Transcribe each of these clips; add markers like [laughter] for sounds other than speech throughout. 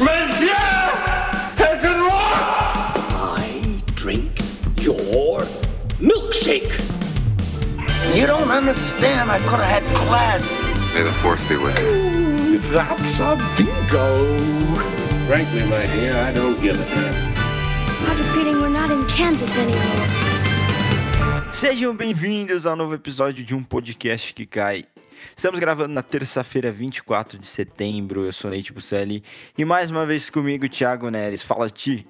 Monsieur has been! I drink your milkshake. You don't understand. I could have had class. May the force be with you. That's a bingo. Frankly, my dear, I don't give a damn. I have a feeling we're not in Kansas anymore. Sejam bem-vindos ao novo episódio de um podcast que cai. Estamos gravando na terça-feira, 24 de setembro. Eu sou Neite Bucelli e mais uma vez comigo, Thiago Neres. Fala, Ti.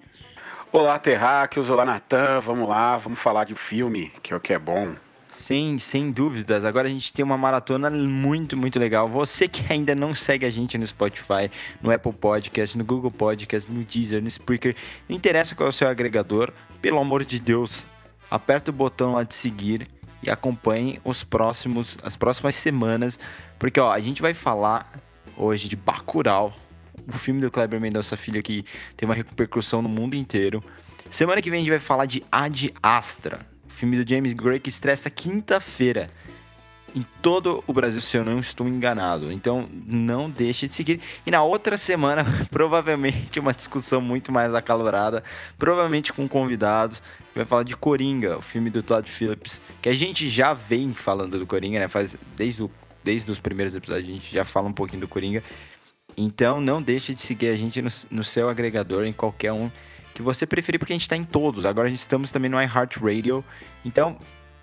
Olá, Terráqueos. Olá, Natan. Vamos lá, vamos falar de filme, que é o que é bom. Sim, sem dúvidas. Agora a gente tem uma maratona muito, muito legal. Você que ainda não segue a gente no Spotify, no Apple Podcast, no Google Podcast, no Deezer, no Spreaker, não interessa qual é o seu agregador, pelo amor de Deus, aperta o botão lá de seguir e acompanhe os próximos, as próximas semanas, porque ó, a gente vai falar hoje de Bacurau, o filme do Kleber Mendonça Filho que tem uma repercussão no mundo inteiro. Semana que vem a gente vai falar de Ad Astra, filme do James Gray que estressa quinta-feira em todo o Brasil, se eu não estou enganado. Então, não deixe de seguir. E na outra semana, [laughs] provavelmente uma discussão muito mais acalorada, provavelmente com convidados. Vai falar de Coringa, o filme do Todd Phillips, que a gente já vem falando do Coringa, né? Faz desde, o, desde os primeiros episódios a gente já fala um pouquinho do Coringa. Então, não deixe de seguir a gente no, no seu agregador, em qualquer um que você preferir, porque a gente está em todos. Agora a gente estamos também no iHeartRadio. Então,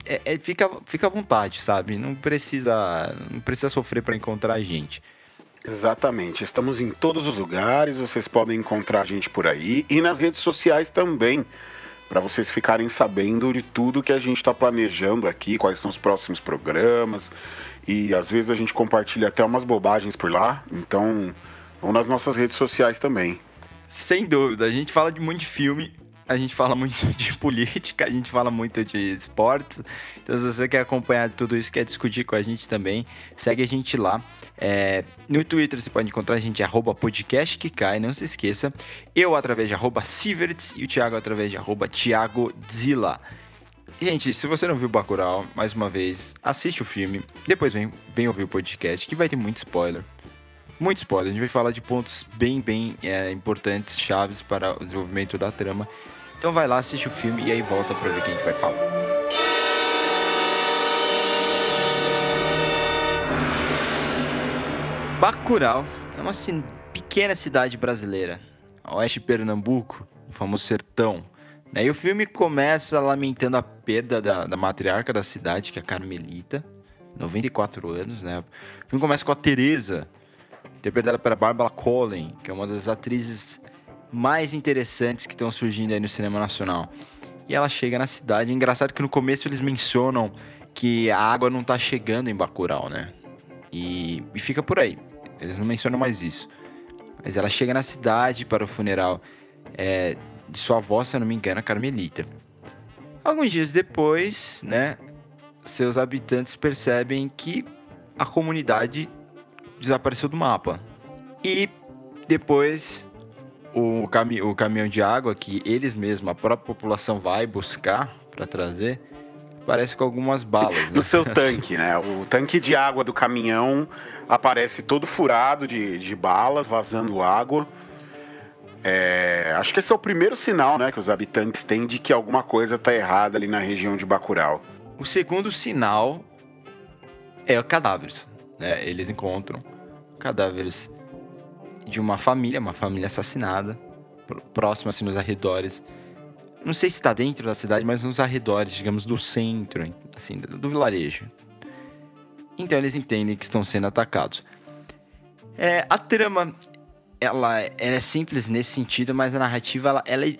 é, é, fica, fica à vontade, sabe? Não precisa, não precisa sofrer para encontrar a gente. Exatamente. Estamos em todos os lugares, vocês podem encontrar a gente por aí e nas redes sociais também, para vocês ficarem sabendo de tudo que a gente está planejando aqui, quais são os próximos programas. E às vezes a gente compartilha até umas bobagens por lá, então vão nas nossas redes sociais também. Sem dúvida, a gente fala de muito de filme, a gente fala muito [laughs] de política, a gente fala muito de esportes. Então, se você quer acompanhar tudo isso, quer discutir com a gente também, segue a gente lá. É, no Twitter você pode encontrar a gente, arroba podcast que cai, não se esqueça. Eu através de arroba e o Thiago através de arroba Thiago. Gente, se você não viu Bacurau, mais uma vez, assiste o filme, depois vem, vem ouvir o podcast, que vai ter muito spoiler muito spoiler. A gente vai falar de pontos bem, bem é, importantes, chaves para o desenvolvimento da trama. Então vai lá, assiste o filme e aí volta para ver o que a gente vai falar. Bacurau é uma pequena cidade brasileira, a oeste de Pernambuco, o famoso sertão. Né? E o filme começa lamentando a perda da, da matriarca da cidade, que é a Carmelita, 94 anos, né? O filme começa com a Teresa, interpretada pela Barbara Collen, que é uma das atrizes mais interessantes que estão surgindo aí no cinema nacional. E ela chega na cidade. Engraçado que no começo eles mencionam que a água não tá chegando em Bacurau, né? E, e fica por aí. Eles não mencionam mais isso. Mas ela chega na cidade para o funeral é, de sua avó, se eu não me engano, a Carmelita. Alguns dias depois, né, seus habitantes percebem que a comunidade desapareceu do mapa. E depois o, cami o caminhão de água que eles mesmos, a própria população vai buscar para trazer, parece com algumas balas. Né? No seu [laughs] tanque, né? O tanque de água do caminhão aparece todo furado de, de balas, vazando água. É, acho que esse é o primeiro sinal né, que os habitantes têm de que alguma coisa está errada ali na região de Bacurau. O segundo sinal é cadáveres. Né? Eles encontram cadáveres de uma família, uma família assassinada, próxima assim nos arredores. Não sei se está dentro da cidade, mas nos arredores, digamos, do centro, assim, do vilarejo. Então eles entendem que estão sendo atacados. É, a trama, ela, ela, é simples nesse sentido, mas a narrativa, ela, ela, é,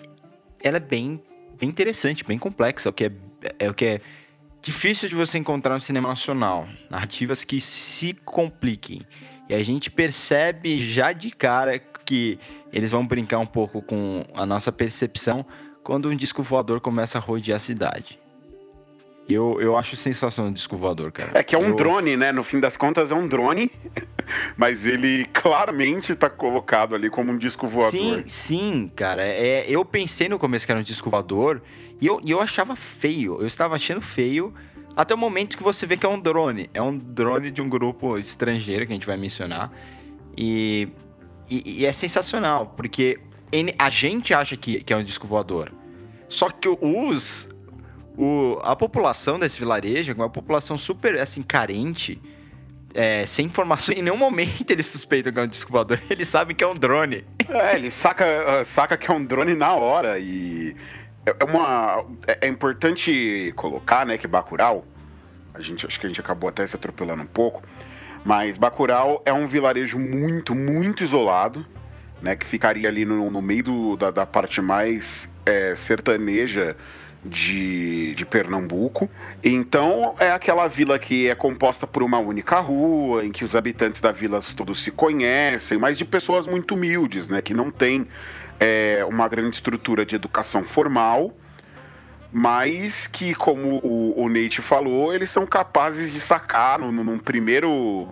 ela é bem, bem interessante, bem complexa, o que é, é o que é difícil de você encontrar no cinema nacional. Narrativas que se compliquem. E a gente percebe já de cara que eles vão brincar um pouco com a nossa percepção quando um disco voador começa a rodear a cidade. Eu, eu acho sensacional o disco voador, cara. É que é um eu... drone, né? No fim das contas é um drone, [laughs] mas ele claramente tá colocado ali como um disco voador. Sim, sim, cara. É, eu pensei no começo que era um disco voador e eu, e eu achava feio. Eu estava achando feio até o momento que você vê que é um drone. É um drone de um grupo estrangeiro que a gente vai mencionar. E, E, e é sensacional, porque a gente acha que, que é um disco voador. Só que os. O, a população desse vilarejo é uma população super assim, carente. é, sem informação, em nenhum momento eles suspeitam que é um disco voador. [laughs] Eles sabem que é um drone. É, ele saca, saca que é um drone na hora e é é uma é, é importante colocar, né, que Bacurau, a gente acho que a gente acabou até se atropelando um pouco, mas Bacurau é um vilarejo muito, muito isolado, né, que ficaria ali no, no meio do- da, da parte mais é, sertaneja de, de Pernambuco. Então é aquela vila que é composta por uma única rua, em que os habitantes da vila todos se conhecem, mas de pessoas muito humildes, né? Que não tem é, uma grande estrutura de educação formal, mas que, como o, o Nate falou, eles são capazes de sacar no, num primeiro.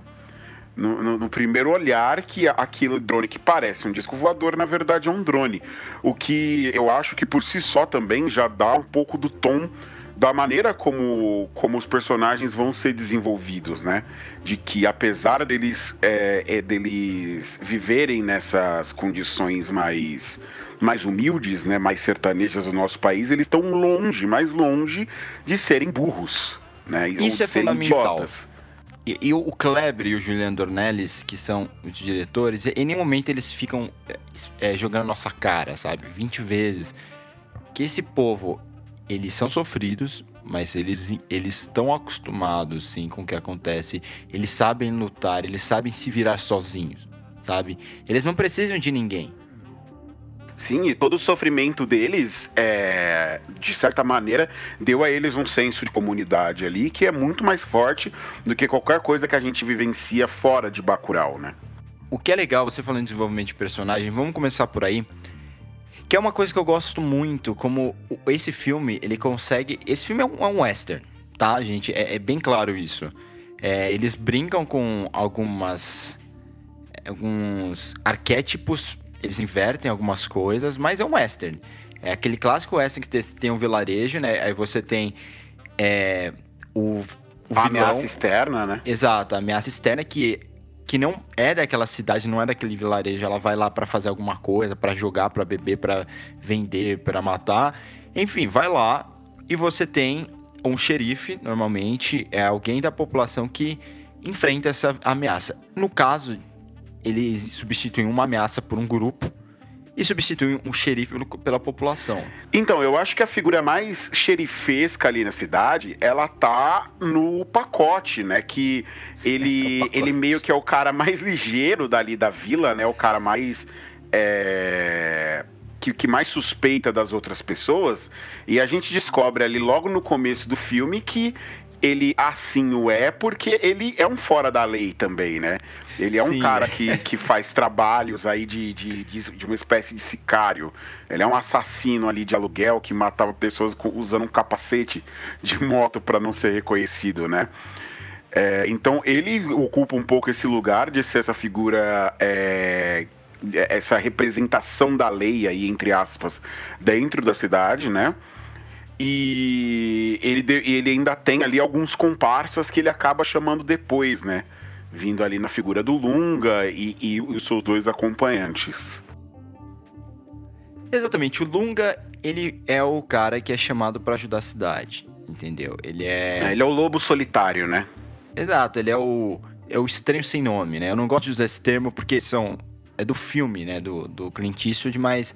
No, no- no primeiro olhar que aquilo drone que parece um disco voador, na verdade é um drone. O que eu acho que por si só também já dá um pouco do tom da maneira como, como os personagens vão ser desenvolvidos, né? De que apesar deles, é, é, deles viverem nessas condições mais, mais humildes, né? Mais sertanejas do nosso país, eles estão longe, mais longe de serem burros, né? Isso é serem fundamental. idiotas. E, e o Kleber e o Julian Dornelles, que são os diretores, em nenhum momento eles ficam é, é, jogando nossa cara, sabe? 20 vezes. Que esse povo, eles são sofridos, mas eles eles estão acostumados, sim, com o que acontece. Eles sabem lutar, eles sabem se virar sozinhos, sabe? Eles não precisam de ninguém. Sim, e todo o sofrimento deles, é, de certa maneira, deu a eles um senso de comunidade ali que é muito mais forte do que qualquer coisa que a gente vivencia fora de Bacurau, né? O que é legal, você falando de desenvolvimento de personagem, vamos começar por aí. Que é uma coisa que eu gosto muito, como esse filme, ele consegue... Esse filme é um, é um western, tá, gente? É, é bem claro isso. É, eles brincam com algumas... Alguns arquétipos, eles invertem algumas coisas, mas é um western. É aquele clássico western que te- tem um vilarejo, né? Aí você tem é, o, o vilão... ameaça externa, né? Exato, a ameaça externa que, que não é daquela cidade, não é daquele vilarejo, ela vai lá pra fazer alguma coisa, pra jogar, pra beber, pra vender, pra matar. Enfim, vai lá e você tem um xerife, normalmente, é alguém da população que enfrenta essa ameaça. No caso, eles substituem uma ameaça por um grupo e substituem um xerife pela população. Então, eu acho que a figura mais xerifesca ali na cidade, ela tá no pacote, né? Que ele, ele meio que é o cara mais ligeiro dali da vila, né? O cara mais. é, Que, que mais suspeita das outras pessoas. E a gente descobre ali logo no começo do filme que ele assim o é porque ele é um fora da lei também, né? Ele é um Sim. cara que, que faz trabalhos aí de, de, de, uma espécie de sicário. Ele é um assassino ali de aluguel que matava pessoas usando um capacete de [laughs] moto para não ser reconhecido, né? É, então ele ocupa um pouco esse lugar de ser essa figura, é, essa representação da lei aí, entre aspas, dentro da cidade, né? E ele, ele ainda tem ali alguns comparsas que ele acaba chamando depois, né? Vindo ali na figura do Lunga e, e os seus dois acompanhantes. Exatamente, o Lunga, ele é o cara que é chamado pra ajudar a cidade, entendeu? Ele é... Ele é o lobo solitário, né? Exato, ele é o, é o estranho sem nome, né? Eu não gosto de usar esse termo porque são é do filme, né? Do, do Clint Eastwood, mas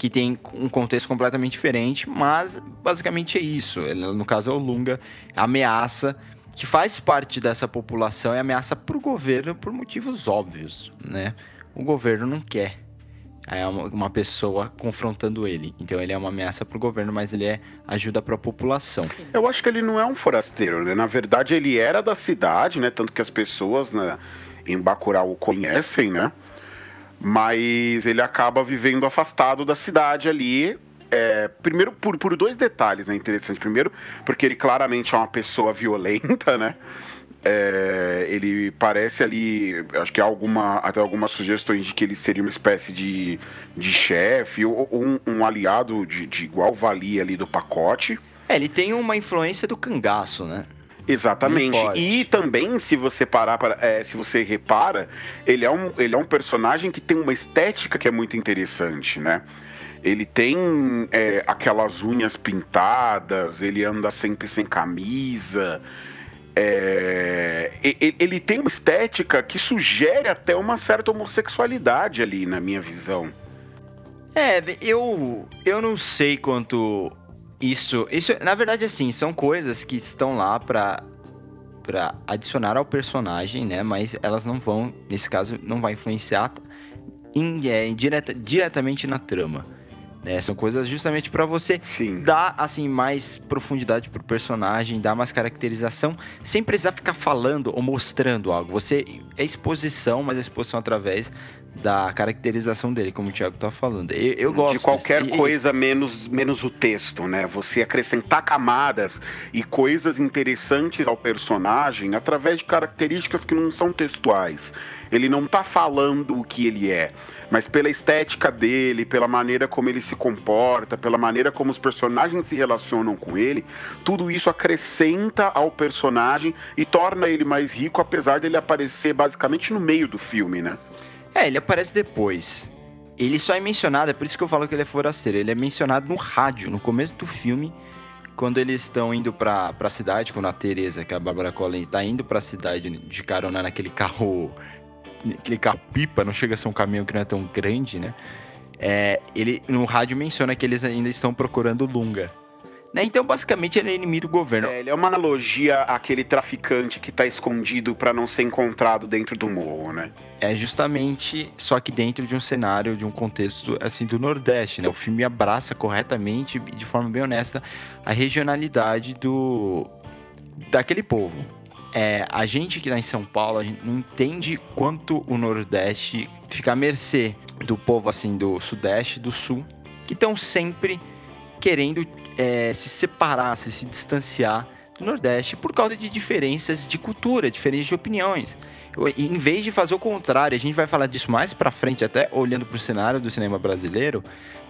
que tem um contexto completamente diferente, mas basicamente é isso. Ele, no caso é o Lunga, ameaça que faz parte dessa população é ameaça para o governo por motivos óbvios, né? O governo não quer é uma pessoa confrontando ele. Então ele é uma ameaça para o governo, mas ele é ajuda para a população. Eu acho que ele não é um forasteiro, né? Na verdade, ele era da cidade, né? Tanto que as pessoas né, em Bacurau o conhecem, né? Mas ele acaba vivendo afastado da cidade ali. é, primeiro, por, por dois detalhes né, interessantes. Primeiro, porque ele claramente é uma pessoa violenta, né? É, ele parece ali, acho que há alguma, até algumas sugestões de que ele seria uma espécie de, de chefe ou, ou um, um aliado de, de igual valia ali do pacote. É, ele tem uma influência do cangaço, né? Exatamente. E também, se você parar para, é, se você repara, ele é, um, ele é um personagem que tem uma estética que é muito interessante, né? Ele tem é, aquelas unhas pintadas, ele anda sempre sem camisa. É, ele tem uma estética que sugere até uma certa homossexualidade ali, na minha visão. É, eu, eu não sei quanto isso, isso, na verdade, assim, são coisas que estão lá pra, pra adicionar ao personagem, né? Mas elas não vão, nesse caso, não vai influenciar in, é, direta, diretamente na trama. Né? São coisas justamente para você Sim. dar assim mais profundidade pro personagem, dar mais caracterização, sem precisar ficar falando ou mostrando algo. Você é exposição, mas é exposição através da caracterização dele, como o Thiago tá falando. Eu, eu gosto de qualquer disso. coisa menos, menos o texto, né? Você acrescentar camadas e coisas interessantes ao personagem através de características que não são textuais. Ele não tá falando o que ele é, mas pela estética dele, pela maneira como ele se comporta, pela maneira como os personagens se relacionam com ele, tudo isso acrescenta ao personagem e torna ele mais rico, apesar dele aparecer basicamente no meio do filme, né? É, ele aparece depois. Ele só é mencionado, é por isso que eu falo que ele é forasteiro. Ele é mencionado no rádio, no começo do filme, quando eles estão indo pra, pra cidade, quando a Teresa, que é a Bárbara Collin, tá indo pra cidade de carona naquele carro. Aquele carro pipa, não chega a ser um caminhão que não é tão grande, né? É, ele no rádio menciona que eles ainda estão procurando Lunga. Né? Então, basicamente, ele é inimigo do governo. É, ele é uma analogia àquele traficante que tá escondido para não ser encontrado dentro do morro, né? É justamente, só que dentro de um cenário, de um contexto assim do Nordeste, né? O filme abraça corretamente e de forma bem honesta a regionalidade do daquele povo. É, a gente que tá em São Paulo, a gente não entende quanto o Nordeste fica à mercê do povo assim do Sudeste, do Sul, que estão sempre querendo é, se separar, se, se distanciar do Nordeste por causa de diferenças de cultura, diferenças de opiniões. Eu, em vez de fazer o contrário, a gente vai falar disso mais para frente, até olhando para o cenário do cinema brasileiro,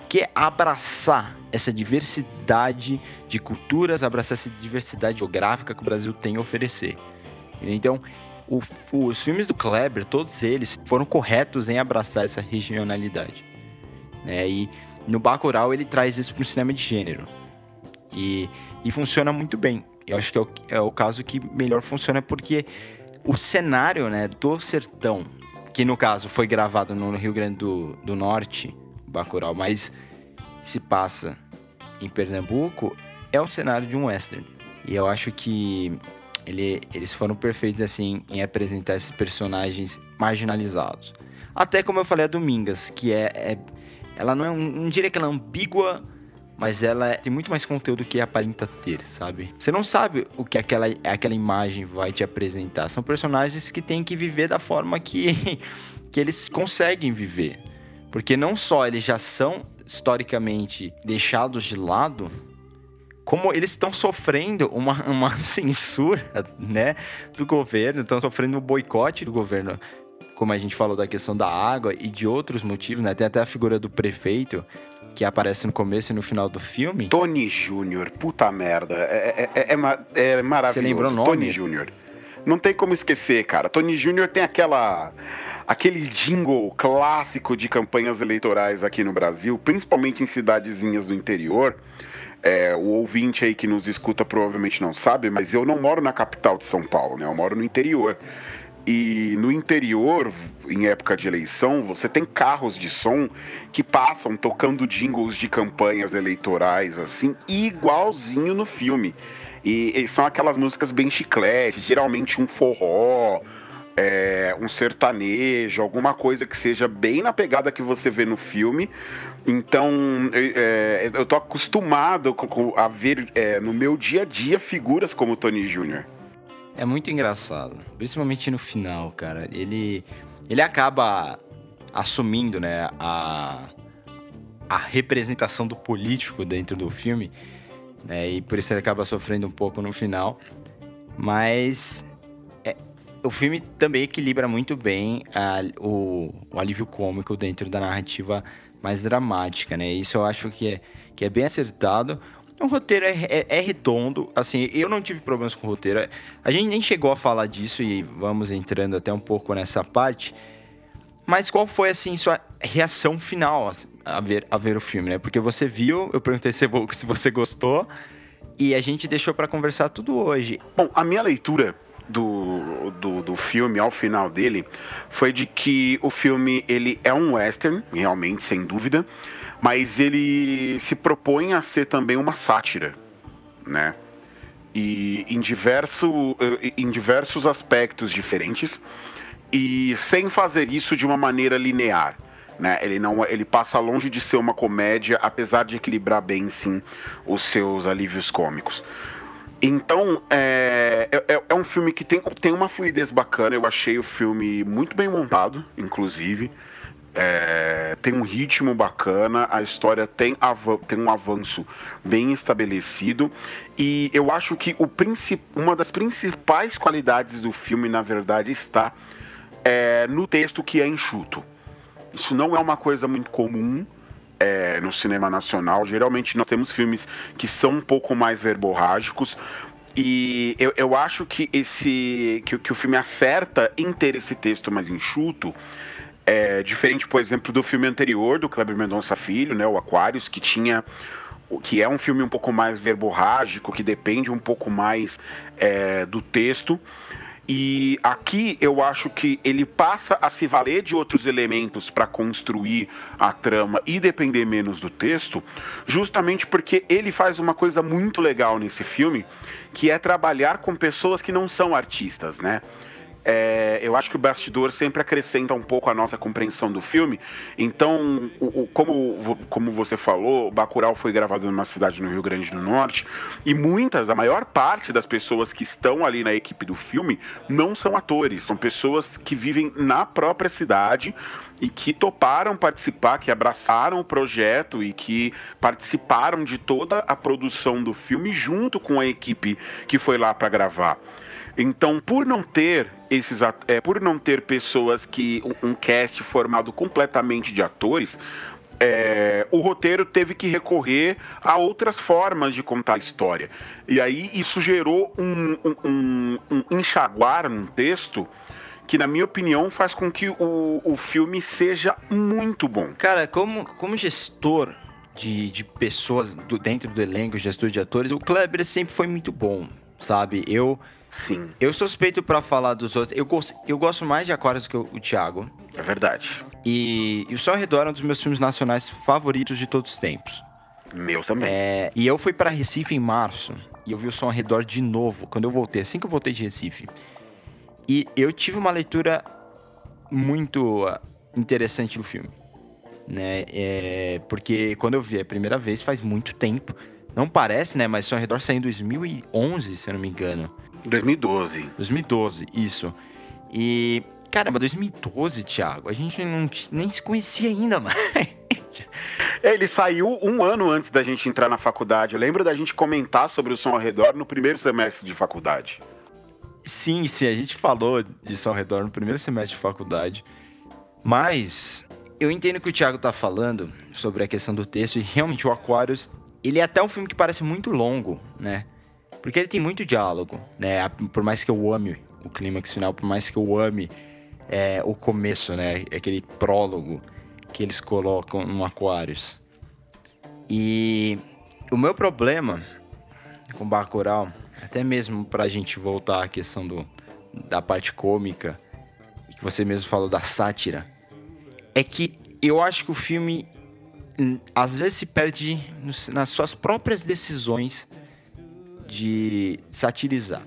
que é abraçar essa diversidade de culturas, abraçar essa diversidade geográfica que o Brasil tem a oferecer. Então, o, os filmes do Kleber, todos eles, foram corretos em abraçar essa regionalidade. Né? E no Bacurau ele traz isso para o cinema de gênero. E, e funciona muito bem. Eu acho que é o, é o caso que melhor funciona porque o cenário né, do sertão, que no caso foi gravado no Rio Grande do, do Norte, Bacurau, mas se passa em Pernambuco, é o cenário de um western. E eu acho que ele, eles foram perfeitos assim em apresentar esses personagens marginalizados. Até como eu falei a Domingas, que é, é ela não é um, não diria que ela é ambígua, mas ela tem muito mais conteúdo que aparenta ter, sabe? Você não sabe o que aquela, aquela imagem vai te apresentar. São personagens que têm que viver da forma que, [laughs] que eles conseguem viver. Porque não só eles já são historicamente deixados de lado, como eles estão sofrendo uma, [laughs] uma censura, né, do governo, estão sofrendo um boicote do governo, como a gente falou da questão da água e de outros motivos, né? Tem até a figura do prefeito que aparece no começo e no final do filme. Tony Júnior, puta merda. É, é, é, é, é maravilhoso. Você lembrou o nome? Tony Júnior. Não tem como esquecer, cara. Tony Júnior tem aquela. aquele jingle clássico de campanhas eleitorais aqui no Brasil, principalmente em cidadezinhas do interior. É, o ouvinte aí que nos escuta provavelmente não sabe, mas eu não moro na capital de São Paulo, né? Eu moro no interior. E no interior, em época de eleição, você tem carros de som que passam tocando jingles de campanhas eleitorais, assim, igualzinho no filme. E, e são aquelas músicas bem chiclete, geralmente um forró, é, um sertanejo, alguma coisa que seja bem na pegada que você vê no filme. Então, é, eu tô acostumado a ver é, no meu dia a dia figuras como Tony Jr. É muito engraçado, principalmente no final, cara. Ele, ele acaba assumindo, né, a, a representação do político dentro do filme, né, e por isso ele acaba sofrendo um pouco no final. Mas é, o filme também equilibra muito bem a, o, o alívio cômico dentro da narrativa mais dramática, né? Isso eu acho que é, que é bem acertado. O roteiro é, é, é, redondo, assim, eu não tive problemas com o roteiro. A gente nem chegou a falar disso e vamos entrando até um pouco nessa parte. Mas qual foi, assim, sua reação final a ver, a ver o filme, né? Porque você viu, eu perguntei se, se você gostou e a gente deixou para conversar tudo hoje. Bom, a minha leitura do, do, do, filme ao final dele foi de que o filme ele é um western, realmente, sem dúvida mas ele se propõe a ser também uma sátira, né? E em, diverso, em diversos aspectos diferentes e sem fazer isso de uma maneira linear. Né? Ele não, ele passa longe de ser uma comédia, apesar de equilibrar bem sim os seus alívios cômicos. Então, é, é, é, um filme que tem, tem uma fluidez bacana. Eu achei o filme muito bem montado, inclusive. É, tem um ritmo bacana, a história tem, tem um avanço bem estabelecido e eu acho que o uma das principais qualidades do filme, na verdade, está é, no texto que é enxuto. Isso não é uma coisa muito comum é, no cinema nacional. Geralmente nós temos filmes que são um pouco mais verborrágicos, e eu, eu acho que esse que, que o filme acerta em ter esse texto mais enxuto é, diferente, por exemplo, do filme anterior do Kleber Mendonça Filho, né, o Aquários, que tinha que é um filme um pouco mais verborrágico, que depende um pouco mais é, do texto. E aqui eu acho que ele passa a se valer de outros elementos para construir a trama e depender menos do texto, justamente porque ele faz uma coisa muito legal nesse filme, que é trabalhar com pessoas que não são artistas, né? É, eu acho que o bastidor sempre acrescenta um pouco a nossa compreensão do filme. Então, o, o, como, como você falou, Bacurau foi gravado numa cidade no Rio Grande do Norte e muitas, a maior parte das pessoas que estão ali na equipe do filme não são atores, são pessoas que vivem na própria cidade e que toparam participar, que abraçaram o projeto e que participaram de toda a produção do filme junto com a equipe que foi lá para gravar. Então, por não ter esses é, por não ter pessoas que um, um cast formado completamente de atores, é, o roteiro teve que recorrer a outras formas de contar a história. E aí isso gerou um, um, um, enxaguar no texto que, na minha opinião, faz com que o, o filme seja muito bom. Cara, como, como gestor de, de pessoas do, dentro do elenco, gestor de atores, o Kleber sempre foi muito bom, sabe? Eu Sim. Eu suspeito para falar dos outros. Eu, eu gosto mais de Aquários do que o, o Thiago. É verdade. E, e O Sol ao Redor é um dos meus filmes nacionais favoritos de todos os tempos. Meu também. É, e eu fui para Recife em março. E eu vi o Som ao Redor de novo, quando eu voltei, assim que eu voltei de Recife. E eu tive uma leitura muito uh, interessante do filme. Né? É, porque quando eu vi a primeira vez, faz muito tempo. Não parece, né? Mas ao Redor saiu em 2011, se eu não me engano. 2012. 2012, isso. E, caramba, 2012, Thiago, a gente não, nem se conhecia ainda, [laughs] mano. Ele saiu um ano antes da gente entrar na faculdade. Eu lembro da gente comentar sobre o som ao redor no primeiro semestre de faculdade. Sim, sim, a gente falou som ao redor no primeiro semestre de faculdade. Mas eu entendo que o Thiago tá falando sobre a questão do texto e realmente o Aquarius, ele é até um filme que parece muito longo, né? Porque ele tem muito diálogo, né? Por mais que eu ame o clímax final, por mais que eu ame é, o começo, né? Aquele prólogo que eles colocam no Aquarius. E o meu problema com Bacurau, até mesmo pra gente voltar à questão do, da parte cômica, que você mesmo falou da sátira, é que eu acho que o filme hum, às vezes se perde nas suas próprias decisões de satirizar.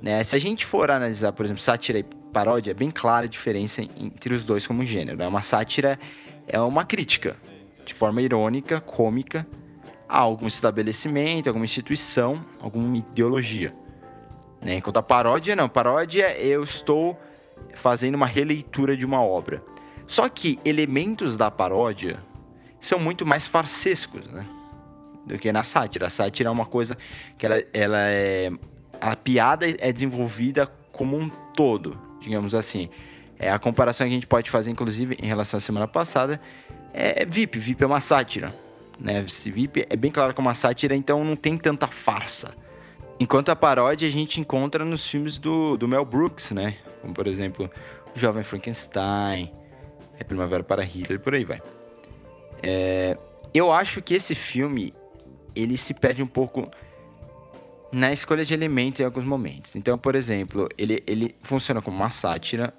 Né? Se a gente for analisar, por exemplo, sátira e paródia, é bem clara a diferença entre os dois como gênero. Né? Uma sátira é uma crítica, de forma irônica, cômica, a algum estabelecimento, alguma instituição, alguma ideologia. Né? Enquanto a paródia, não. Paródia, eu estou fazendo uma releitura de uma obra. Só que elementos da paródia são muito mais farsescos, né? do que na sátira. A sátira é uma coisa que ela, ela é. A piada é desenvolvida como um todo, digamos assim. É a comparação que a gente pode fazer, inclusive, em relação à semana passada, é VIP. VIP é uma sátira. Né? Esse VIP é bem claro que é uma sátira, então não tem tanta farsa. Enquanto a paródia a gente encontra nos filmes do, do Mel Brooks, né? Como, por exemplo, O Jovem Frankenstein, é Primavera para Hitler, por aí vai. É, eu acho que esse filme, ele se perde um pouco na escolha de elementos em alguns momentos. Então, por exemplo, ele, ele funciona como uma sátira,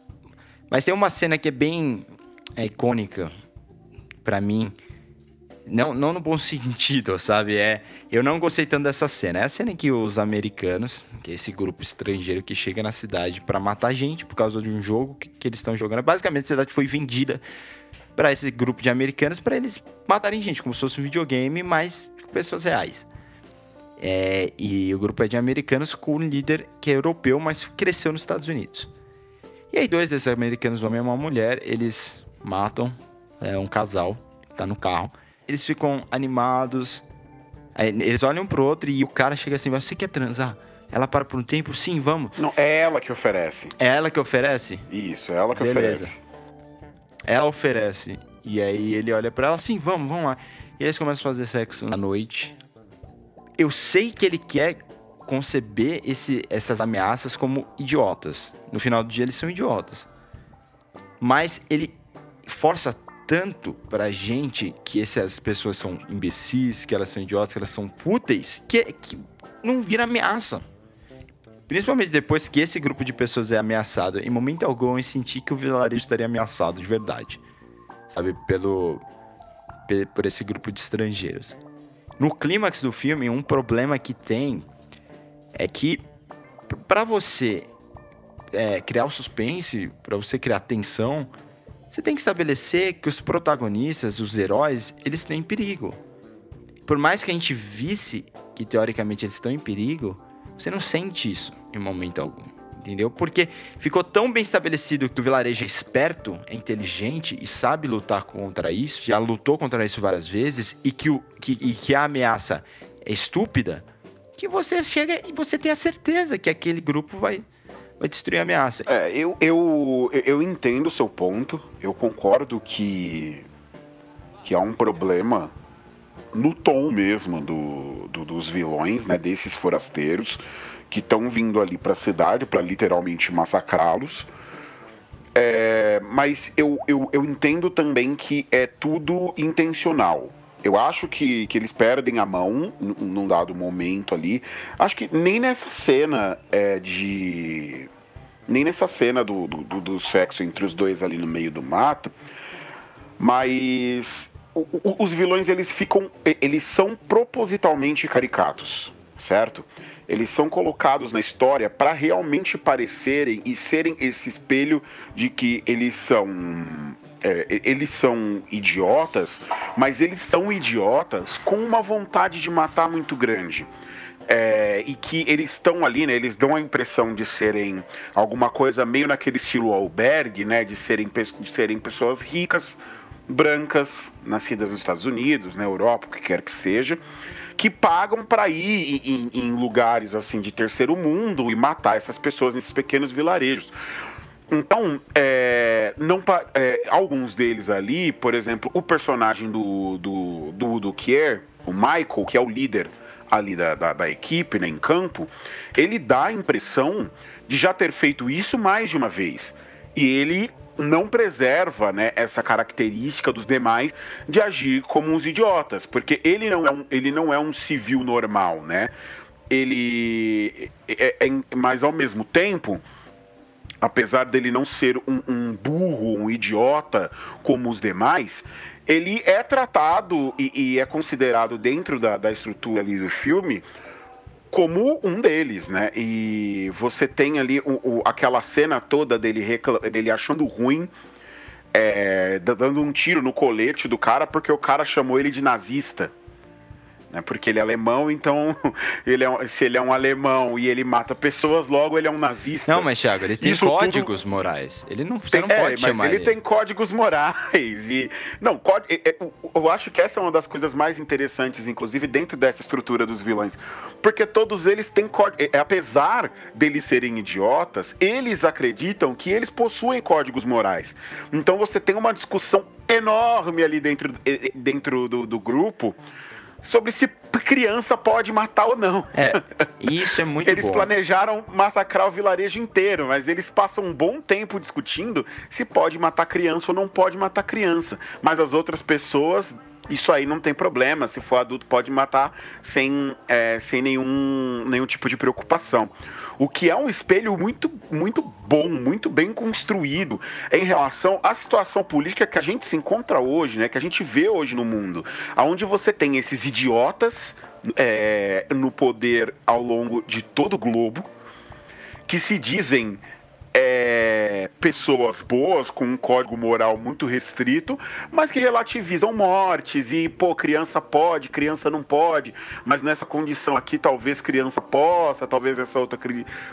mas tem uma cena que é bem é, icônica para mim, não, não no bom [laughs] sentido, sabe? É, eu não gostei tanto dessa cena. É a cena em que os americanos, que é esse grupo estrangeiro que chega na cidade para matar gente por causa de um jogo que, que eles estão jogando. Basicamente, a cidade foi vendida para esse grupo de americanos para eles matarem gente, como se fosse um videogame, mas com pessoas reais. É, e o grupo é de americanos com um líder que é europeu, mas cresceu nos Estados Unidos. E aí, dois desses americanos, um homem e uma mulher, eles matam é, um casal que tá no carro eles ficam animados. Eles olham pro outro e o cara chega assim: Você quer transar? Ela para por um tempo? Sim, vamos. Não, é ela que oferece. É ela que oferece? Isso, é ela que Beleza. oferece. Ela oferece. E aí ele olha para ela: Sim, vamos, vamos lá. E eles começam a fazer sexo na noite. Eu sei que ele quer conceber esse, essas ameaças como idiotas. No final do dia, eles são idiotas. Mas ele força tanto pra gente que essas pessoas são imbecis, que elas são idiotas, que elas são fúteis, que, que não vira ameaça. Principalmente depois que esse grupo de pessoas é ameaçado. Em momento algum eu senti que o vilarejo estaria ameaçado, de verdade. Sabe, pelo. por esse grupo de estrangeiros. No clímax do filme, um problema que tem é que para você é, criar o suspense, para você criar tensão, você tem que estabelecer que os protagonistas, os heróis, eles estão em perigo. Por mais que a gente visse que teoricamente eles estão em perigo, você não sente isso em momento algum. Entendeu? Porque ficou tão bem estabelecido que o vilarejo é esperto, é inteligente e sabe lutar contra isso, já lutou contra isso várias vezes, e que, o, que, e que a ameaça é estúpida, que você chega e você tem a certeza que aquele grupo vai, vai destruir a ameaça. É, eu, eu, eu entendo o seu ponto. Eu concordo que, que há um problema no tom mesmo do, do dos vilões, né? Desses forasteiros que estão vindo ali para a cidade para literalmente massacrá-los. É, mas eu, eu, eu entendo também que é tudo intencional. Eu acho que, que eles perdem a mão num dado momento ali. Acho que nem nessa cena é, de. Nem nessa cena do, do, do, sexo entre os dois ali no meio do mato. Mas os vilões eles ficam. Eles são propositalmente caricatos, certo? Eles são colocados na história para realmente parecerem e serem esse espelho de que eles são é, eles são idiotas, mas eles são idiotas com uma vontade de matar muito grande. É, e que eles estão ali, né? Eles dão a impressão de serem alguma coisa meio naquele estilo albergue, né? De serem, de serem pessoas ricas, brancas, nascidas nos Estados Unidos, na Europa, o que quer que seja, que pagam para ir em, em, lugares assim de terceiro mundo e matar essas pessoas nesses pequenos vilarejos. Então, é, não, é, alguns deles ali, por exemplo, o personagem do, do, do, do Kier, o Michael, que é o líder ali da, da, da, equipe, né, em campo, ele dá a impressão de já ter feito isso mais de uma vez. E ele não preserva né, essa característica dos demais de agir como uns idiotas, porque ele não é um, ele não é um civil normal, né? Ele é, é, é mas ao mesmo tempo apesar dele não ser um, um, burro, um idiota como os demais, ele é tratado e, e é considerado dentro da, da estrutura ali do filme como um deles, né? E você tem ali o, o, aquela cena toda dele, dele achando ruim, é, dando um tiro no colete do cara porque o cara chamou ele de nazista. Né? Porque ele é alemão, então [laughs] ele é um, se ele é um alemão e ele mata pessoas, logo ele é um nazista. Não, mas Thiago, ele tem Isso códigos tudo... morais. Ele não, você tem, não pode é, chamar mas ele, ele tem códigos morais e não, eu acho que essa é uma das coisas mais interessantes, inclusive dentro dessa estrutura dos vilões, porque todos eles têm códigos, apesar deles serem idiotas, eles acreditam que eles possuem códigos morais. Então você tem uma discussão enorme ali dentro, dentro do, do grupo sobre se criança pode matar ou não. É, isso é [laughs] muito eles bom. Eles planejaram massacrar o vilarejo inteiro, mas eles passam um bom tempo discutindo se pode matar criança ou não pode matar criança. Mas as outras pessoas isso aí não tem problema. Se for adulto, pode matar sem, é, sem nenhum, nenhum tipo de preocupação. O que é um espelho muito, muito bom, muito bem construído em relação à situação política que a gente se encontra hoje, né? Que a gente vê hoje no mundo. onde você tem esses idiotas é, no poder ao longo de todo o globo que se dizem é, pessoas boas com um código moral muito restrito, mas que relativizam mortes e, pô, criança pode, criança não pode, mas nessa condição aqui talvez criança possa, talvez essa outra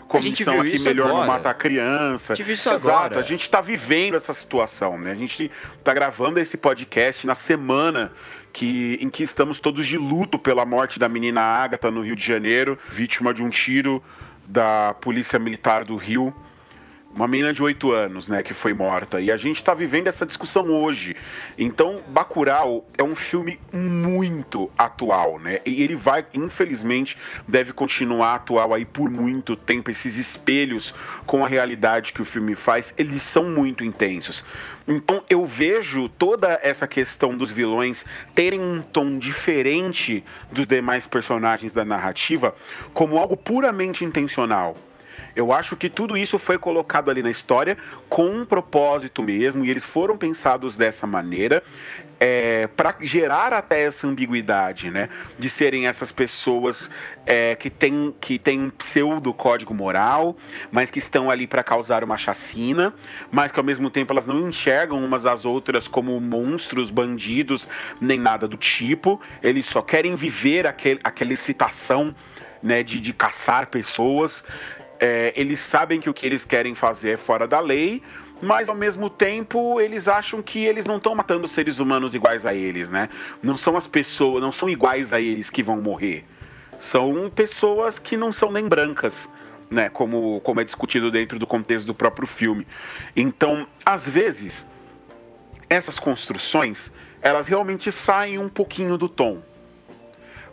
condição aqui melhor agora. não matar a criança. A isso Exato, agora. a gente está vivendo essa situação, né? A gente está gravando esse podcast na semana que, em que estamos todos de luto pela morte da menina Agatha no Rio de Janeiro, vítima de um tiro da Polícia Militar do Rio uma menina de 8 anos, né, que foi morta. E a gente está vivendo essa discussão hoje. Então, Bacurau é um filme muito atual, né? E ele vai, infelizmente, deve continuar atual aí por muito tempo. Esses espelhos com a realidade que o filme faz, eles são muito intensos. Então, eu vejo toda essa questão dos vilões terem um tom diferente dos demais personagens da narrativa como algo puramente intencional. Eu acho que tudo isso foi colocado ali na história com um propósito mesmo, e eles foram pensados dessa maneira. É, para gerar até essa ambiguidade, né? De serem essas pessoas é, que têm que tem um pseudo código moral, mas que estão ali para causar uma chacina, mas que ao mesmo tempo elas não enxergam umas às outras como monstros, bandidos, nem nada do tipo. Eles só querem viver aquele, aquela excitação né, de, de caçar pessoas é, eles sabem que o que eles querem fazer é fora da lei, mas ao mesmo tempo eles acham que eles não estão matando seres humanos iguais a eles, né? Não são as pessoas, não são iguais a eles que vão morrer. São pessoas que não são nem brancas, né? Como, como é discutido dentro do contexto do próprio filme. Então, às vezes, essas construções, elas realmente saem um pouquinho do tom.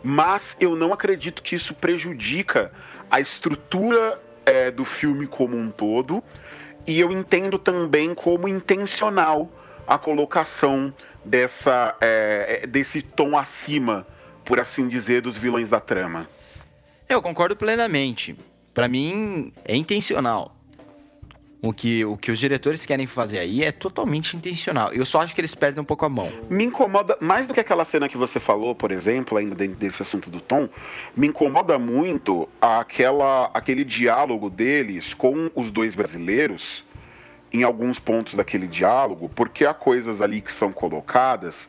Mas eu não acredito que isso prejudica a estrutura é, do filme como um todo, e eu entendo também como intencional a colocação dessa, é, é, desse tom acima, por assim dizer, dos vilões da trama. Eu concordo plenamente. Para mim, é intencional. O que, o que os diretores querem fazer aí é totalmente intencional. Eu só acho que eles perdem um pouco a mão. Me incomoda, mais do que aquela cena que você falou, por exemplo, ainda dentro desse assunto do tom, me incomoda muito aquela, aquele diálogo deles com os dois brasileiros, em alguns pontos daquele diálogo, porque há coisas ali que são colocadas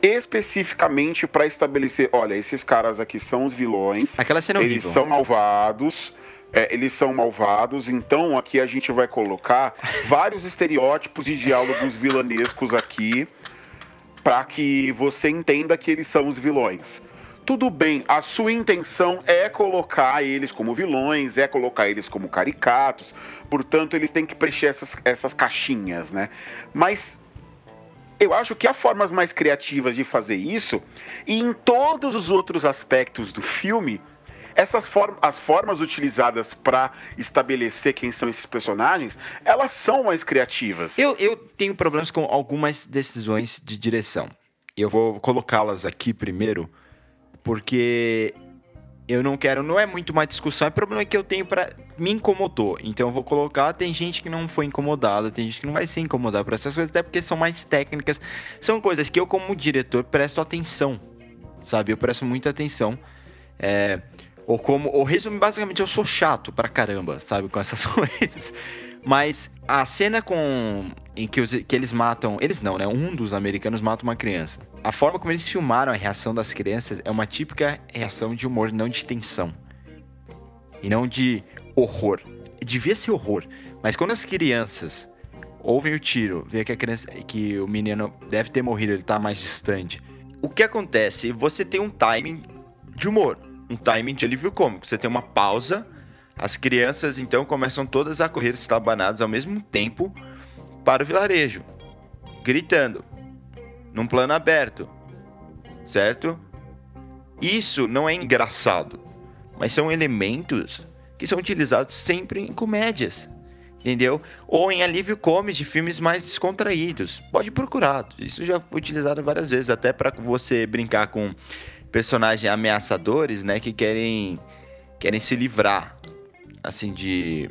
especificamente para estabelecer, olha, esses caras aqui são os vilões, é eles horrível. são malvados, é, eles são malvados, então aqui a gente vai colocar vários estereótipos e diálogos vilanescos aqui para que você entenda que eles são os vilões. Tudo bem, a sua intenção é colocar eles como vilões, é colocar eles como caricatos, portanto eles têm que preencher essas, essas caixinhas, né? Mas eu acho que há formas mais criativas de fazer isso, e em todos os outros aspectos do filme, essas formas, as formas utilizadas para estabelecer quem são esses personagens, elas são mais criativas. Eu, eu tenho problemas com algumas decisões de direção. Eu vou colocá-las aqui primeiro, porque eu não quero, não é muito uma discussão, é problema que eu tenho para me incomodou. Então eu vou colocar, tem gente que não foi incomodada, tem gente que não vai ser incomodada por essas coisas, até porque são mais técnicas, são coisas que eu como diretor presto atenção, sabe? Eu presto muita atenção. É, ou como, ou resumo, basicamente eu sou chato pra caramba, sabe, com essas [laughs] coisas. Mas a cena com em que, os, que eles matam, eles não, né? Um dos americanos mata uma criança. A forma como eles filmaram a reação das crianças é uma típica reação de humor, não de tensão. E não de horror. Devia ser horror, mas quando as crianças ouvem o tiro, vê que a criança que o menino deve ter morrido, ele tá mais distante. O que acontece? Você tem um timing de humor, um timing de alívio cômico. Você tem uma pausa, as crianças então começam todas a correr estabanadas ao mesmo tempo para o vilarejo, gritando, num plano aberto, certo? Isso não é engraçado, mas são elementos que são utilizados sempre em comédias, entendeu? Ou em alívio cômico de filmes mais descontraídos. Pode procurar, isso já foi utilizado várias vezes, até para você brincar com personagens ameaçadores, né, que querem querem se livrar assim de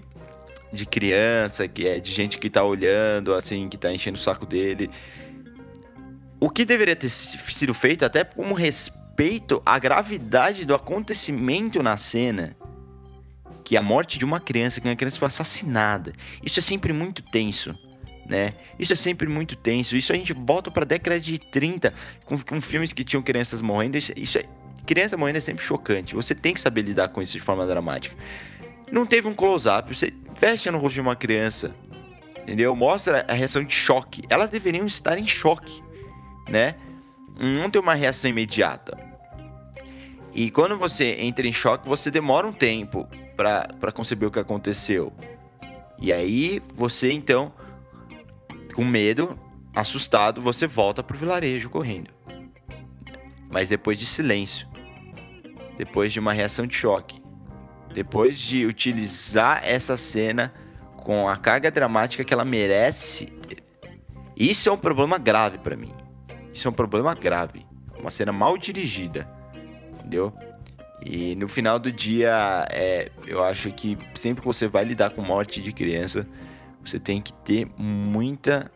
de criança, que é de gente que tá olhando, assim, que tá enchendo o saco dele. O que deveria ter sido feito até como respeito à gravidade do acontecimento na cena, que é a morte de uma criança, que uma criança foi assassinada. Isso é sempre muito tenso. Né? Isso é sempre muito tenso. Isso a gente volta para a década de 30, com, com, filmes que tinham crianças morrendo. Isso, isso é, criança morrendo é sempre chocante. Você tem que saber lidar com isso de forma dramática. Não teve um close-up, você fecha no rosto de uma criança, entendeu? Mostra a reação de choque. Elas deveriam estar em choque, né? Não tem uma reação imediata. E quando você entra em choque, você demora um tempo para conceber o que aconteceu. E aí você então, com medo, assustado, você volta pro vilarejo correndo. Mas depois de silêncio, depois de uma reação de choque, depois de utilizar essa cena com a carga dramática que ela merece, isso é um problema grave para mim. Isso é um problema grave. Uma cena mal dirigida, entendeu? E no final do dia, é, eu acho que sempre que você vai lidar com morte de criança, você tem que ter muita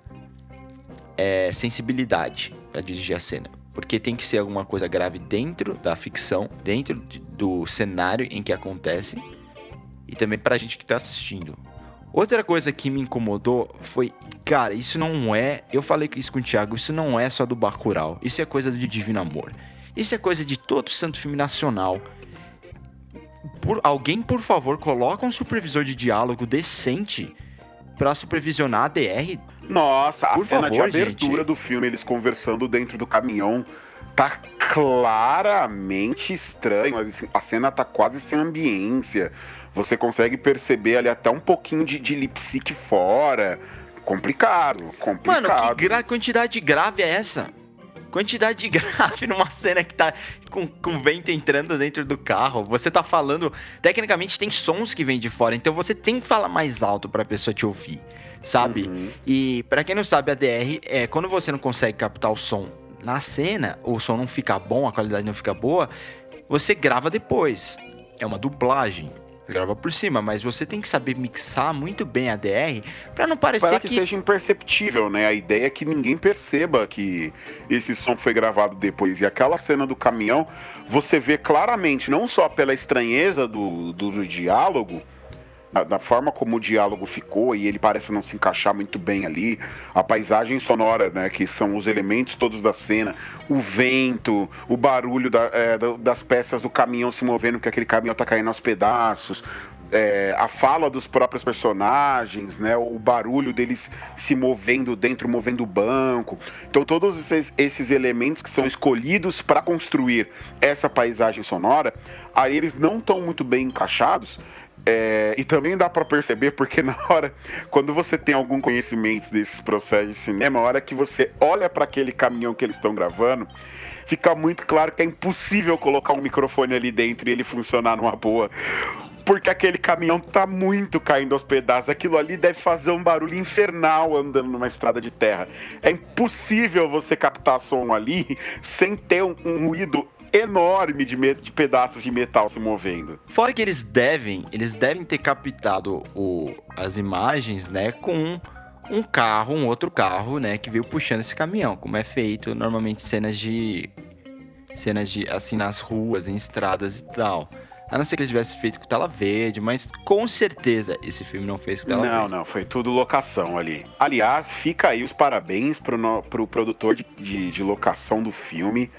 é, sensibilidade para dirigir a cena porque tem que ser alguma coisa grave dentro da ficção, dentro do cenário em que acontece e também pra gente que tá assistindo. Outra coisa que me incomodou foi, cara, isso não é, eu falei isso com o Thiago, isso não é só do Bacurau, isso é coisa de Divino Amor. Isso é coisa de todo santo filme nacional. Por, alguém, por favor, coloca um supervisor de diálogo decente para supervisionar a DR nossa, a Por cena favor, de abertura gente. do filme, eles conversando dentro do caminhão, tá claramente estranho. Assim, a cena tá quase sem ambiência. Você consegue perceber ali até um pouquinho de, de fora. Complicado, complicado. Mano, que quantidade grave é essa? Quantidade de [laughs] grave numa cena que tá com, com vento entrando dentro do carro. Você tá falando. Tecnicamente tem sons que vêm de fora, então você tem que falar mais alto pra pessoa te ouvir sabe? Uhum. E para quem não sabe, a DR é quando você não consegue captar o som na cena, o som não fica bom, a qualidade não fica boa, você grava depois. É uma dublagem. Grava por cima, mas você tem que saber mixar muito bem a DR para não parecer para que... que seja imperceptível, né? A ideia é que ninguém perceba que esse som foi gravado depois. E aquela cena do caminhão, você vê claramente, não só pela estranheza do, do, do diálogo, da forma como o diálogo ficou e ele parece não se encaixar muito bem ali, a paisagem sonora, né, que são os elementos todos da cena, o vento, o barulho da, é, das peças do caminhão se movendo, porque aquele caminhão tá caindo aos pedaços, é, a fala dos próprios personagens, né, o barulho deles se movendo dentro, movendo o banco. Então, todos esses, esses elementos que são escolhidos para construir essa paisagem sonora, aí eles não estão muito bem encaixados é, e também dá para perceber porque [laughs] na hora, quando você tem algum conhecimento desses processos de cinema, a hora que você olha para aquele caminhão que eles estão gravando, fica muito claro que é impossível colocar um microfone ali dentro e ele funcionar numa boa. Porque aquele caminhão tá muito caindo aos pedaços. Aquilo ali deve fazer um barulho infernal andando numa estrada de terra. É impossível você captar som ali sem ter um, um ruído enorme de, de pedaços de metal se movendo. Fora que eles devem, eles devem ter captado o, as imagens, né, com um carro, um outro carro, né, que veio puxando esse caminhão, como é feito normalmente cenas de cenas de assim nas ruas, em estradas e tal, A não ser que eles tivessem feito com tela verde, mas com certeza esse filme não fez com tela não, verde. Não, não, foi tudo locação ali. Aliás, fica aí os parabéns pro, no, pro produtor de, de, de locação do filme,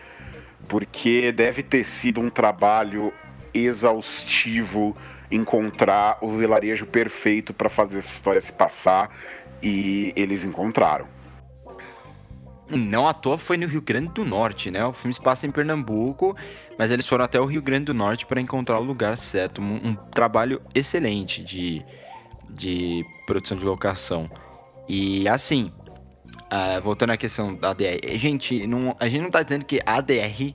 porque deve ter sido um trabalho exaustivo encontrar o vilarejo perfeito para fazer essa história se passar e eles encontraram. Não à toa foi no Rio Grande do Norte, né? O filme se passa em Pernambuco, mas eles foram até o Rio Grande do Norte para encontrar o lugar certo. Um, um, trabalho excelente de, de produção de locação. E assim, uh, voltando à questão da ADR, gente, não, a gente não tá dizendo que a ADR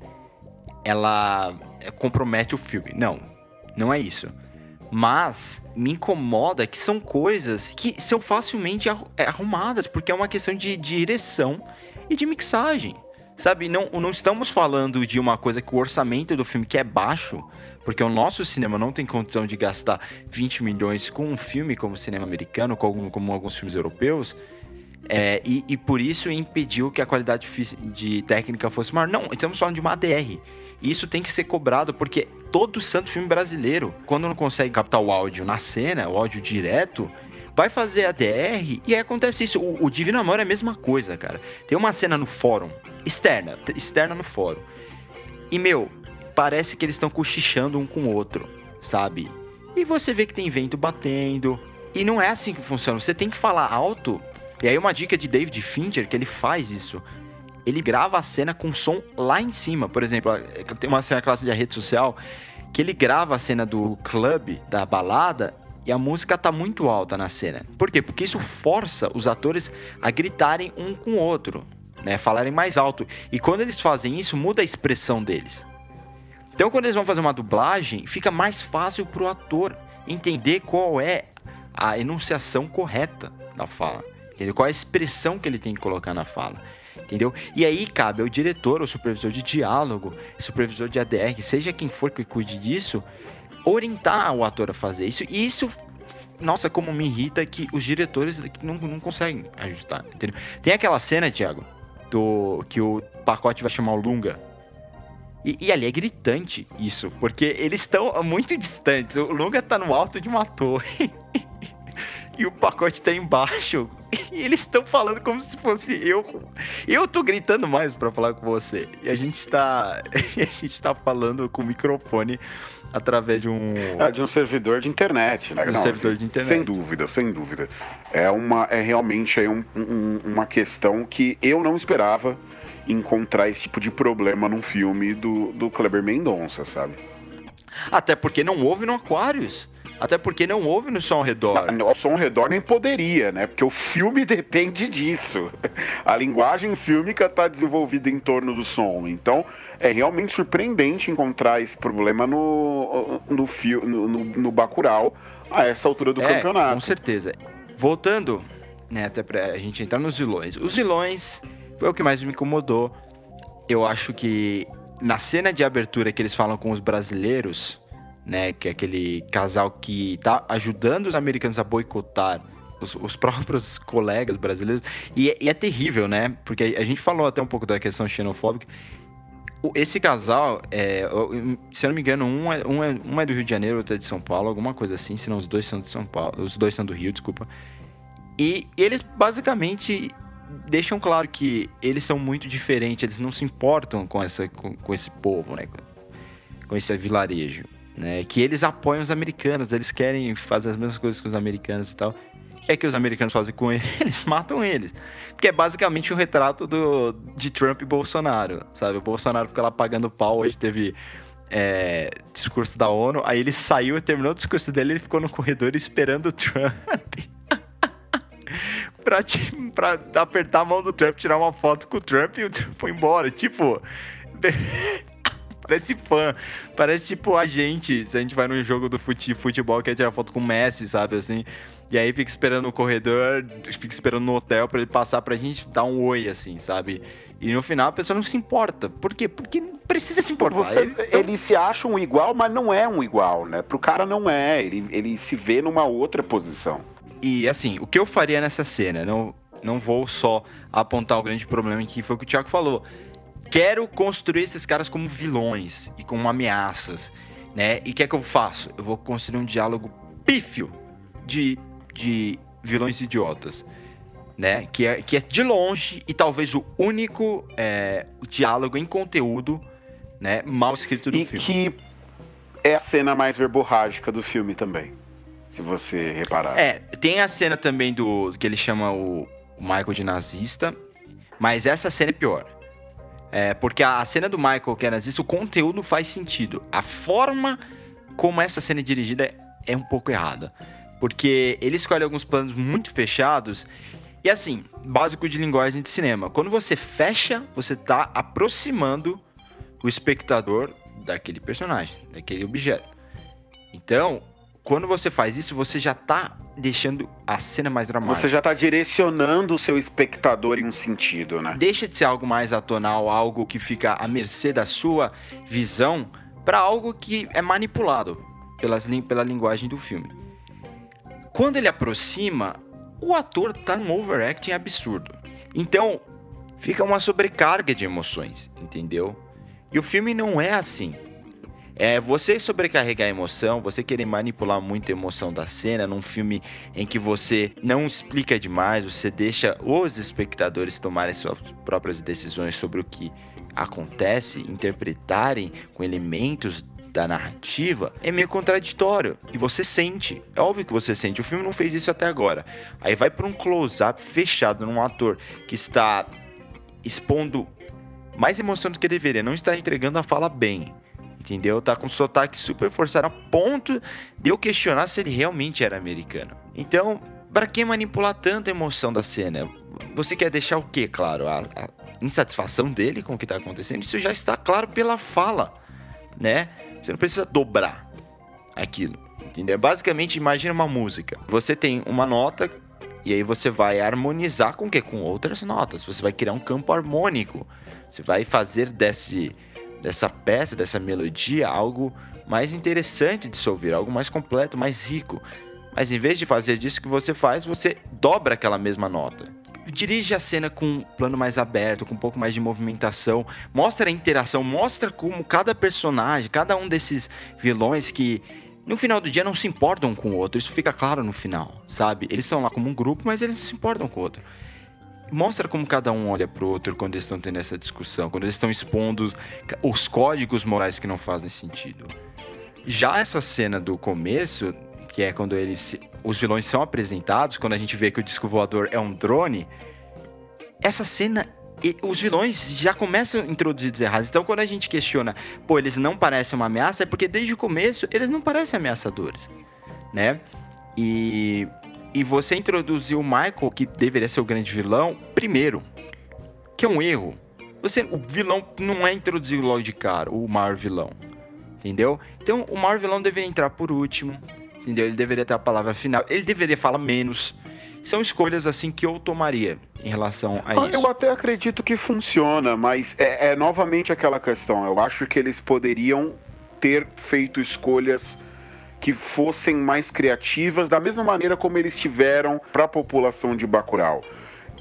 ela compromete o filme. Não, não é isso. Mas me incomoda que são coisas que são facilmente arrumadas, porque é uma questão de direção e de mixagem. Sabe, não, não estamos falando de uma coisa que o orçamento do filme que é baixo, porque o nosso cinema não tem condição de gastar 20 milhões com um filme como cinema americano, como, como alguns filmes europeus, é, e, e, por isso impediu que a qualidade de técnica fosse maior. Não, estamos falando de uma ADR. Isso tem que ser cobrado, porque todo santo filme brasileiro, quando não consegue captar o áudio na cena, o áudio direto, vai fazer a DR e aí acontece isso. O, o Divino Amor é a mesma coisa, cara. Tem uma cena no fórum, externa, externa no fórum. E, meu, parece que eles estão cochichando um com o outro, sabe? E você vê que tem vento batendo. E não é assim que funciona. Você tem que falar alto. E aí uma dica de David Fincher que ele faz isso. Ele grava a cena com som lá em cima. Por exemplo, tem uma cena classe de rede social que ele grava a cena do clube, da balada, e a música tá muito alta na cena. Por quê? Porque isso força os atores a gritarem um com o outro, né? Falarem mais alto. E quando eles fazem isso, muda a expressão deles. Então, quando eles vão fazer uma dublagem, fica mais fácil pro ator entender qual é a enunciação correta da fala. Entendeu? Qual a expressão que ele tem que colocar na fala. Entendeu? E aí cabe ao diretor, ao supervisor de diálogo, supervisor de ADR, seja quem for que cuide disso, orientar o ator a fazer isso. E isso, nossa, como me irrita que os diretores não, não conseguem ajustar, entendeu? Tem aquela cena, Thiago, do que o pacote vai chamar o Lunga. E, e ali é gritante isso, porque eles estão muito distantes. O Lunga tá no alto de uma torre. [laughs] e o pacote tá embaixo. E eles estão falando como se fosse eu. Eu tô gritando mais para falar com você. E a gente tá. [laughs] a gente tá falando com o microfone através de um. É, de um servidor de internet, né? De um Não, servidor assim, de internet. Sem dúvida, sem dúvida. É, uma, é realmente é um, um, uma questão que eu não esperava encontrar esse tipo de problema num filme do, do Kleber Mendonça, sabe? Até porque não houve no Aquarius. Até porque não houve no som ao redor. Não, o som ao redor nem poderia, né? Porque o filme [laughs] depende disso. A linguagem fílmica está desenvolvida em torno do som. Então, é realmente surpreendente encontrar esse problema no, no, no, no, no Bacurau a essa altura do é, campeonato. Com certeza. Voltando, né, até pra gente entrar nos vilões. Os vilões foi o que mais me incomodou. Eu acho que na cena de abertura que eles falam com os brasileiros né? Que é aquele casal que tá ajudando os americanos a boicotar os, os [laughs] próprios colegas brasileiros. E é, e é, terrível, né? Porque a gente falou até um pouco da questão xenofóbica. Esse casal, é, se eu não me engano, um é, um, é, um é do Rio de Janeiro, outro é de São Paulo, alguma coisa assim, senão os dois são de São Paulo, os dois são do Rio, desculpa. E eles basicamente deixam claro que eles são muito diferentes, eles não se importam com, essa, com, com esse povo, né? Com esse vilarejo né? Que eles apoiam os americanos, eles querem fazer as mesmas coisas que os americanos e tal. O que é que os americanos fazem com eles? [laughs] Eles matam eles. Porque é basicamente um retrato do, de Trump e Bolsonaro, sabe? O Bolsonaro fica lá pagando pau, hoje teve é, discurso da ONU, aí ele saiu terminou o discurso dele, ele ficou no corredor esperando o Trump. [laughs] pra, pra apertar a mão do Trump, tirar uma foto com o Trump e o Trump foi embora. Tipo, [laughs] Parece fã. Parece tipo a gente, se a gente vai num jogo do fute, futebol quer tirar foto com o Messi, sabe assim. E aí fica esperando no corredor, fica esperando no hotel para ele passar pra gente dar um oi, assim, sabe? E no final a pessoa não se importa. Por quê? Porque não precisa se importar. Você, eles, eles, se acham um igual, mas não é um igual, né? Pro cara não é. Ele, ele se vê numa outra posição. E assim, o que eu faria nessa cena? Não, não vou só apontar o grande problema que foi o que o Thiago falou quero construir esses caras como vilões e como ameaças. né? E o que é que eu faço? Eu vou construir um diálogo pífio de, de vilões idiotas, né? Que é, que é de longe e talvez o único é, diálogo em conteúdo, né? Mal escrito do e filme. que é a cena mais verborrágica do filme também, se você reparar. É, tem a cena também do que ele chama o, o Michael de nazista, mas essa cena é pior. É, porque a, a cena do Michael que é nazista, o conteúdo faz sentido. A forma como essa cena é dirigida é um pouco errada. Porque ele escolhe alguns planos muito fechados. E assim, básico de linguagem de cinema. Quando você fecha, você está aproximando o espectador daquele personagem, daquele objeto. Então, quando você faz isso, você já está deixando a cena mais dramática. Você já está direcionando o seu espectador em um sentido, né? Deixa de ser algo mais atonal, algo que fica à mercê da sua visão, para algo que é manipulado pelas, pela linguagem do filme. Quando ele aproxima, o ator tá num overacting absurdo. Então, fica uma sobrecarga de emoções, entendeu? E o filme não é assim. É você sobrecarregar a emoção, você querer manipular muito a emoção da cena num filme em que você não explica demais, você deixa os espectadores tomarem suas próprias decisões sobre o que acontece, interpretarem com elementos da narrativa, é meio contraditório. E você sente. É óbvio que você sente. O filme não fez isso até agora. Aí vai para um close-up fechado num ator que está expondo mais emoção do que deveria, não está entregando a fala bem. Entendeu? Tá com sotaque super forçado a ponto de eu questionar se ele realmente era americano. Então, para que manipular tanta emoção da cena? Você quer deixar o que, claro? A, a, insatisfação dele com o que tá acontecendo? Isso já está claro pela fala, né? Você não precisa dobrar aquilo, entendeu? Basicamente, imagina uma música. Você tem uma nota e aí você vai harmonizar com o quê? Com outras notas. Você vai criar um campo harmônico. Você vai fazer desse dessa peça, dessa melodia, algo mais interessante de se ouvir, algo mais completo, mais rico. Mas em vez de fazer disso que você faz, você dobra aquela mesma nota. Dirige a cena com um plano mais aberto, com um pouco mais de movimentação, mostra a interação, mostra como cada personagem, cada um desses vilões que no final do dia não se importam com o outro. Isso fica claro no final, sabe? Eles estão lá como um grupo, mas eles não se importam com o outro mostra como cada um olha pro outro quando eles estão tendo essa discussão, quando eles estão expondo os códigos morais que não fazem sentido. Já essa cena do começo, que é quando eles os vilões são apresentados, quando a gente vê que o disco voador é um drone, essa cena os vilões já começam introduzidos errados. Então, quando a gente questiona, pô, eles não parecem uma ameaça, é porque desde o começo eles não parecem ameaçadores, né? E e você introduziu o Michael, que deveria ser o grande vilão, primeiro. Que é um erro. Você, o vilão não é introduzido logo de cara, o maior vilão. Entendeu? Então, o maior vilão deveria entrar por último. Entendeu? Ele deveria ter a palavra final. Ele deveria falar menos. São escolhas assim que eu tomaria em relação a ah, isso. Eu até acredito que funciona, mas é, é novamente aquela questão. Eu acho que eles poderiam ter feito escolhas que fossem mais criativas, da mesma maneira como eles tiveram para a população de Bacurau.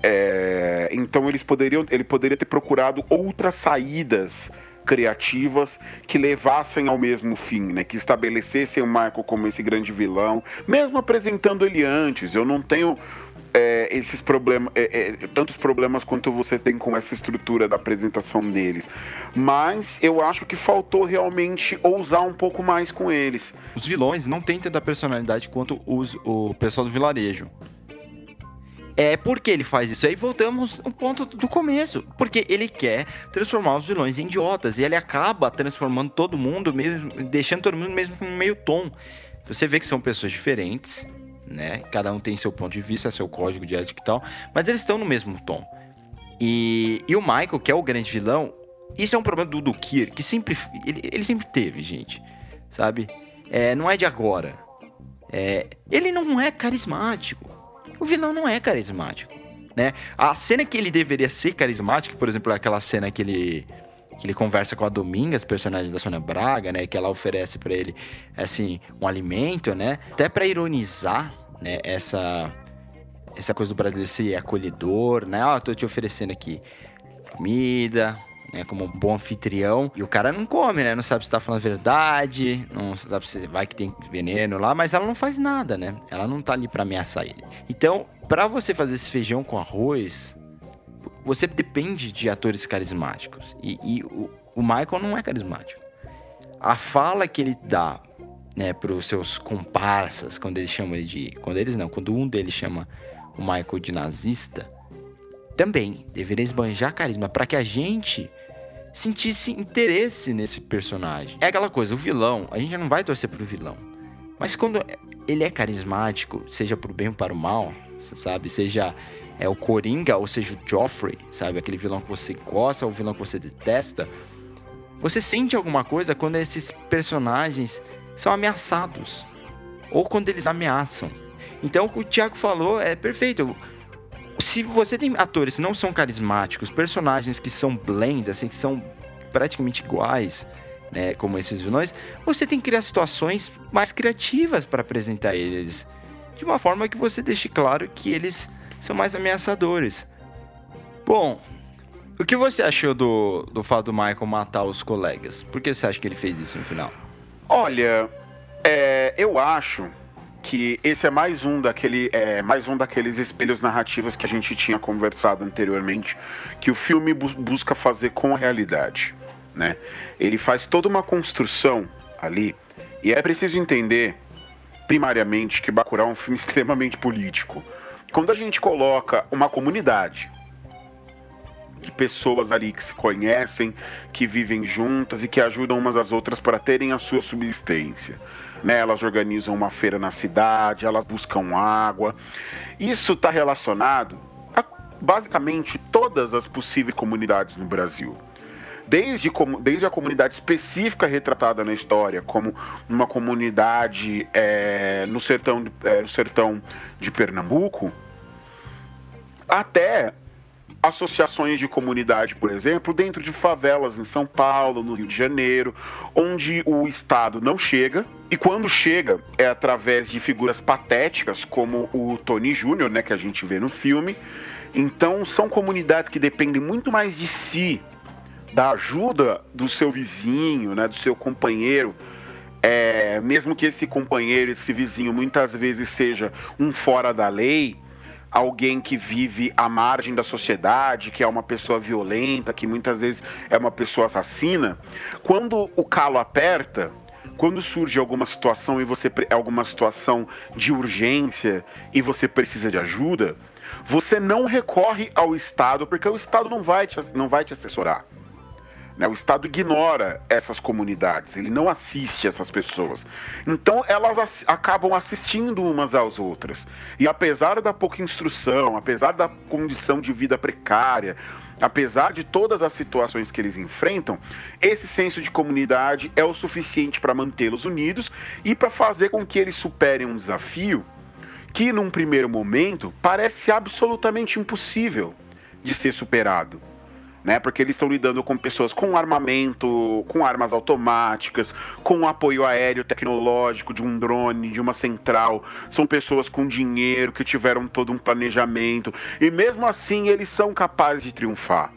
É, então eles poderiam, ele poderia ter procurado outras saídas criativas que levassem ao mesmo fim, né? Que estabelecessem o Michael como esse grande vilão, mesmo apresentando ele antes. Eu não tenho é, esses problemas, é, é, tantos problemas quanto você tem com essa estrutura da apresentação deles. Mas eu acho que faltou realmente ousar um pouco mais com eles. Os vilões não têm tanta personalidade quanto os, o pessoal do vilarejo. É porque ele faz isso aí, voltamos ao ponto do começo. Porque ele quer transformar os vilões em idiotas. E ele acaba transformando todo mundo, mesmo, deixando todo mundo mesmo com meio tom. Você vê que são pessoas diferentes, né? Cada um tem seu ponto de vista, seu código de ética e tal, mas eles estão no mesmo tom. E, e o Michael, que é o grande vilão, isso é um problema do, do Kier, que sempre ele, ele sempre teve, gente, sabe? É, não é de agora. É, ele não é carismático. O vilão não é carismático, né? A cena que ele deveria ser carismático, por exemplo, é aquela cena que ele que ele conversa com a Domingas, personagem da Sônia Braga, né, que ela oferece para ele assim um alimento, né, até para ironizar, né, essa essa coisa do brasileiro ser acolhedor, né? Ah, tô te oferecendo aqui comida, né, como um bom anfitrião. E o cara não come, né? Não sabe se tá falando a verdade, não sabe se vai que tem veneno lá, mas ela não faz nada, né? Ela não tá ali para ameaçar ele. Então, para você fazer esse feijão com arroz, você depende de atores carismáticos. E, e o, o Michael não é carismático. A fala que ele dá né, para os seus comparsas, quando eles chamam ele de. Quando eles não, quando um deles chama o Michael de nazista, também deveria esbanjar carisma para que a gente sentisse interesse nesse personagem. É aquela coisa, o vilão, a gente não vai torcer pro vilão. Mas quando ele é carismático, seja pro bem ou para o mal, sabe? Seja é o Coringa ou seja o Joffrey, sabe? Aquele vilão que você gosta ou o vilão que você detesta. Você sente alguma coisa quando esses personagens são ameaçados. Ou quando eles ameaçam. Então o que o Thiago falou é perfeito. Se você tem atores que não são carismáticos, personagens que são blends, assim, que são praticamente iguais, né, como esses vilões, você tem que criar situações mais criativas para apresentar eles. De uma forma que você deixe claro que eles são mais ameaçadores. Bom, o que você achou do, do fato do Michael matar os colegas? Por que você acha que ele fez isso no final? Olha, é, eu acho que esse é mais um daquele é, mais um daqueles espelhos narrativos que a gente tinha conversado anteriormente que o filme bu busca fazer com a realidade, né? Ele faz toda uma construção ali e é preciso entender primariamente que Bacurau é um filme [laughs] extremamente político. Quando a gente coloca uma comunidade de pessoas ali que se conhecem, que vivem juntas e que ajudam umas às outras para terem a sua subsistência. Né? Elas organizam uma feira na cidade, elas buscam água. Isso está relacionado a basicamente todas as possíveis comunidades no Brasil. Desde, desde a comunidade específica retratada na história, como uma comunidade é, no, sertão, é, no sertão de Pernambuco, até associações de comunidade, por exemplo, dentro de favelas em São Paulo, no Rio de Janeiro, onde o Estado não chega, e quando chega é através de figuras patéticas como o Tony Júnior, né, que a gente vê no filme. Então são comunidades que dependem muito mais de si, da ajuda do seu vizinho, né, do seu companheiro, é, mesmo que esse companheiro, esse vizinho, muitas vezes seja um fora da lei, alguém que vive à margem da sociedade, que é uma pessoa violenta, que muitas vezes é uma pessoa assassina, quando o calo aperta, quando surge alguma situação e você alguma situação de urgência e você precisa de ajuda, você não recorre ao Estado porque o Estado não vai te, não vai te assessorar. Né? O Estado ignora essas comunidades, ele não assiste essas pessoas. Então elas acabam assistindo umas às outras. E apesar da pouca instrução, apesar da condição de vida precária, apesar de todas as situações que eles enfrentam, esse senso de comunidade é o suficiente para mantê-los unidos e para fazer com que eles superem um desafio que, num primeiro momento, parece absolutamente impossível de ser superado né? Porque eles estão lidando com pessoas com armamento, com armas automáticas, com apoio aéreo tecnológico de um drone, de uma central. São pessoas com dinheiro que tiveram todo um planejamento e mesmo assim eles são capazes de triunfar.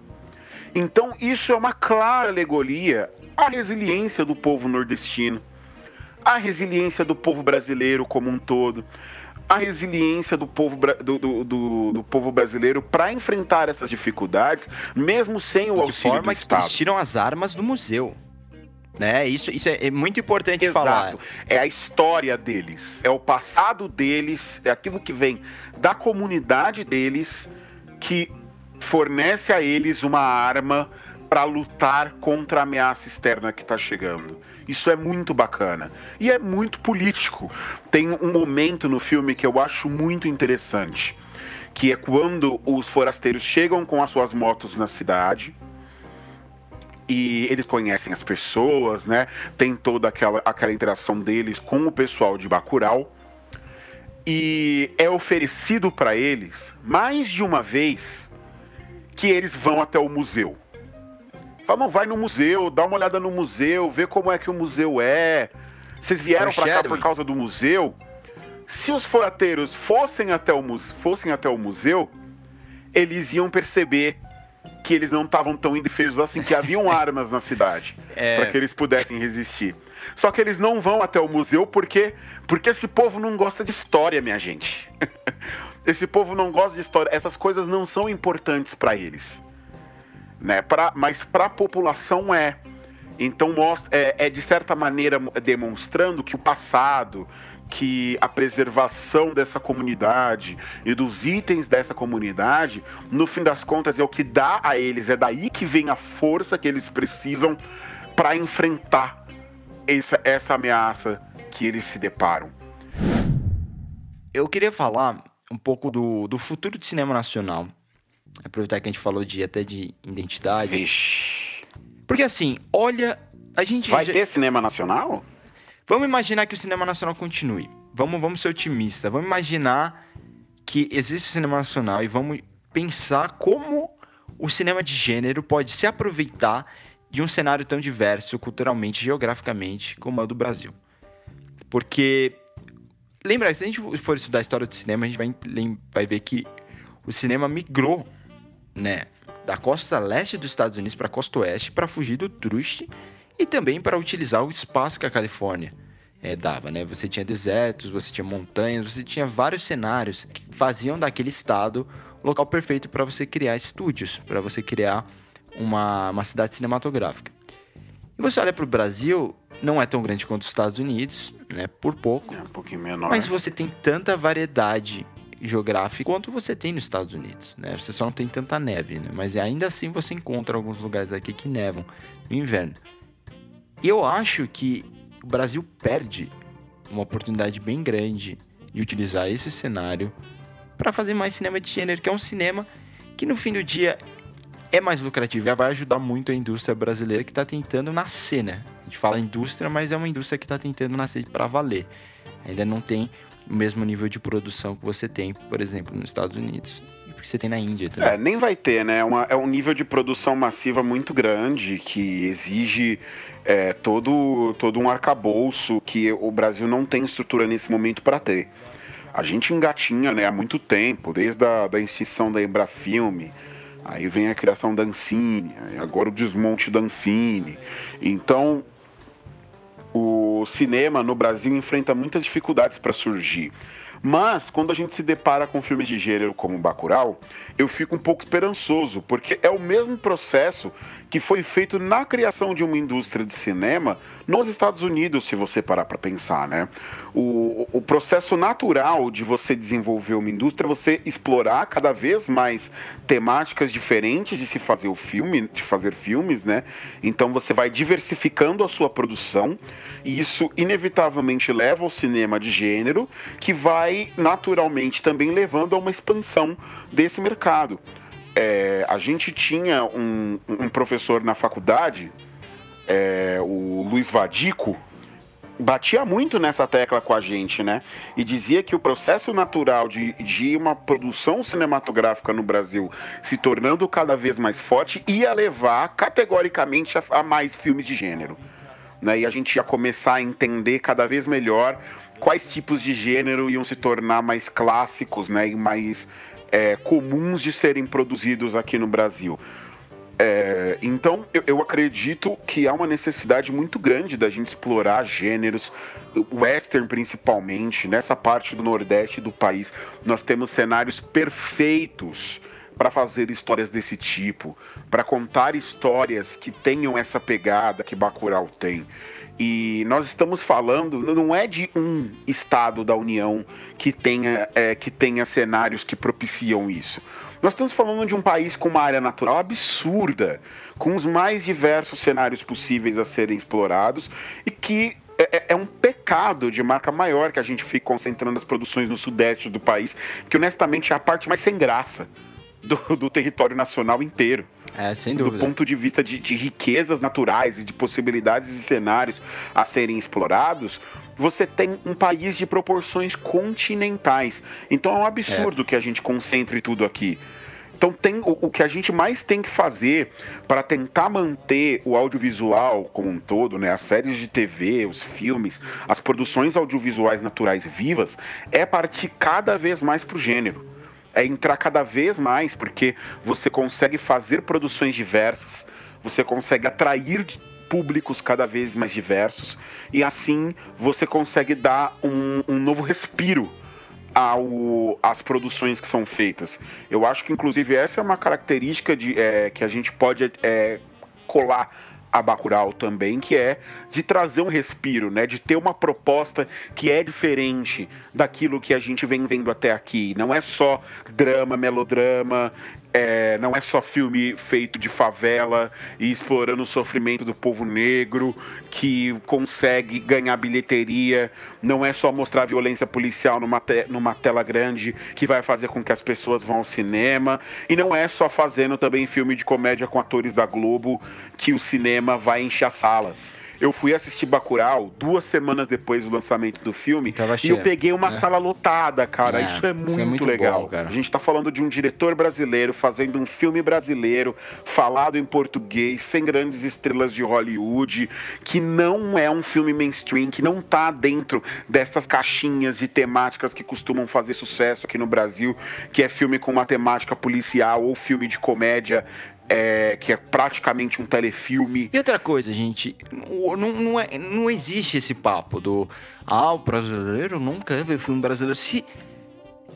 Então isso é uma clara alegoria à resiliência do povo nordestino, à resiliência do povo brasileiro como um todo a resiliência do povo, do, do, do, do povo brasileiro para enfrentar essas dificuldades, mesmo sem o de auxílio forma do Estado. que eles tiram as armas do museu. Né? Isso, isso é, é muito importante Exato. falar. É a história deles, é o passado deles, é aquilo que vem da comunidade deles que fornece a eles uma arma para lutar contra a ameaça externa que está chegando. Isso é muito bacana. E é muito político. Tem um momento no filme que eu acho muito interessante, que é quando os forasteiros chegam com as suas motos na cidade e eles conhecem as pessoas, né? Tem toda aquela, aquela interação deles com o pessoal de Bacurau. E é oferecido para eles mais de uma vez que eles vão até o museu. Fala, vai no museu, dá uma olhada no museu, vê como é que o museu é. Vocês vieram para cá por causa do museu? Se os forateiros fossem até, o, fossem até o museu, eles iam perceber que eles não estavam tão indefesos assim, que haviam [laughs] armas na cidade É. para que eles pudessem resistir. Só que eles não vão até o museu porque porque esse povo não gosta de história, minha gente. [laughs] esse povo não gosta de história. Essas coisas não são importantes para eles, né? Pra, mas para a população é. Então mostra, é, é de certa maneira demonstrando que o passado, que a preservação dessa comunidade e dos itens dessa comunidade, no fim das contas, é o que dá a eles, é daí que vem a força que eles precisam para enfrentar essa, essa ameaça que eles se deparam. Eu queria falar um pouco do, do futuro do cinema nacional. Aproveitar que a gente falou de até de identidade. Vixe. Porque assim, olha, a gente. Vai já- ter cinema nacional? Vamos imaginar que o cinema nacional continue. Vamos, vamos ser otimistas. Vamos imaginar que existe o cinema nacional e vamos pensar como o cinema de gênero pode se aproveitar de um cenário tão diverso culturalmente, geograficamente, como é o do Brasil. Porque, lembra, se a gente for estudar a história do cinema, a gente vai, vai ver que o cinema migrou, né, da costa leste dos Estados Unidos para a costa oeste para fugir do truste e também para utilizar o espaço que a Califórnia eh, dava, né? Você tinha desertos, você tinha montanhas, você tinha vários cenários que faziam daquele estado o local perfeito para você criar estúdios, para você criar uma, uma cidade cinematográfica. E você olha para o Brasil, não é tão grande quanto os Estados Unidos, né? Por pouco. É um pouquinho menor. Mas você tem tanta variedade geográfica quanto você tem nos Estados Unidos, né? Você só não tem tanta neve, né? Mas ainda assim você encontra alguns lugares aqui que nevam no inverno. Eu acho que o Brasil perde uma oportunidade bem grande de utilizar esse cenário para fazer mais cinema de gênero, que é um cinema que no fim do dia é mais lucrativo e vai ajudar muito a indústria brasileira que está tentando nascer, né? A gente fala indústria, mas é uma indústria que está tentando nascer para valer. Ainda não tem o mesmo nível de produção que você tem, por exemplo, nos Estados Unidos. Que você tem na Índia também. É, nem vai ter, né? Uma- é um nível de produção massiva muito grande que exige é, todo, todo um arcabouço que o Brasil não tem estrutura nesse momento para ter. A gente engatinha né, há muito tempo, desde a da extinção da Embrafilme, aí vem a criação da Ancine, agora o desmonte da Ancine. Então, o cinema no Brasil enfrenta muitas dificuldades para surgir. Mas quando a gente se depara com filmes de gênero como Bacurau, eu fico um pouco esperançoso, porque é o mesmo processo que foi feito na criação de uma indústria de cinema nos Estados Unidos, se você parar para pensar, né? O, o processo natural de você desenvolver uma indústria é você explorar cada vez mais temáticas diferentes de se fazer o filme, de fazer filmes, né? Então você vai diversificando a sua produção e isso inevitavelmente leva ao cinema de gênero, que vai naturalmente também levando a uma expansão desse mercado. É, a gente tinha um, um professor na faculdade, é, o Luiz Vadico, batia muito nessa tecla com a gente, né? E dizia que o processo natural de, de uma produção cinematográfica no Brasil se tornando cada vez mais forte ia levar categoricamente a, a mais filmes de gênero. Né? E a gente ia começar a entender cada vez melhor quais tipos de gênero iam se tornar mais clássicos, né? E mais é, comuns de serem produzidos aqui no Brasil. É, então, eu, eu acredito que há uma necessidade muito grande da gente explorar gêneros, western principalmente, nessa parte do nordeste do país. Nós temos cenários perfeitos para fazer histórias desse tipo, para contar histórias que tenham essa pegada que Bacurau tem. E nós estamos falando, não é de um estado da União que tenha, é, que tenha cenários que propiciam isso. Nós estamos falando de um país com uma área natural absurda, com os mais diversos cenários possíveis a serem explorados e que é, é um pecado de marca maior que a gente fique concentrando as produções no sudeste do país, que honestamente é a parte mais sem graça do, do território nacional inteiro É, sem do dúvida. ponto de vista de, de riquezas naturais e de possibilidades e cenários a serem explorados, você tem um país de proporções continentais. Então é um absurdo que a gente concentre tudo aqui. Então tem o, o que a gente mais tem que fazer para tentar manter o audiovisual como um todo, né, as séries de TV, os filmes, as produções audiovisuais naturais vivas, é partir cada vez mais para o gênero é entrar cada vez mais, porque você consegue fazer produções diversas, você consegue atrair públicos cada vez mais diversos, e assim você consegue dar um, um novo respiro ao, às produções que são feitas. Eu acho que, inclusive, essa é uma característica de, é, que a gente pode é, colar a Bacurau também, que é de trazer um respiro, né? De ter uma proposta que é diferente daquilo que a gente vem vendo até aqui. Não é só drama, melodrama, é, não é só filme feito de favela e explorando o sofrimento do povo negro que consegue ganhar bilheteria, não é só mostrar violência policial numa, te numa tela grande que vai fazer com que as pessoas vão ao cinema, e não é só fazendo também filme de comédia com atores da Globo que o cinema vai encher a sala. Eu fui assistir Bacurau duas semanas depois do lançamento do filme e eu peguei uma é. sala lotada, cara. É, isso é muito, isso é muito legal. Bom, a gente tá falando de um diretor brasileiro fazendo um filme brasileiro falado em português, sem grandes estrelas de Hollywood, que não é um filme mainstream, que não tá dentro dessas caixinhas de temáticas que costumam fazer sucesso aqui no Brasil, que é filme com uma temática policial ou filme de comédia é, que é praticamente um telefilme. E outra coisa, gente, não, não, é, não existe esse papo do ah, o brasileiro nunca vê filme brasileiro. Se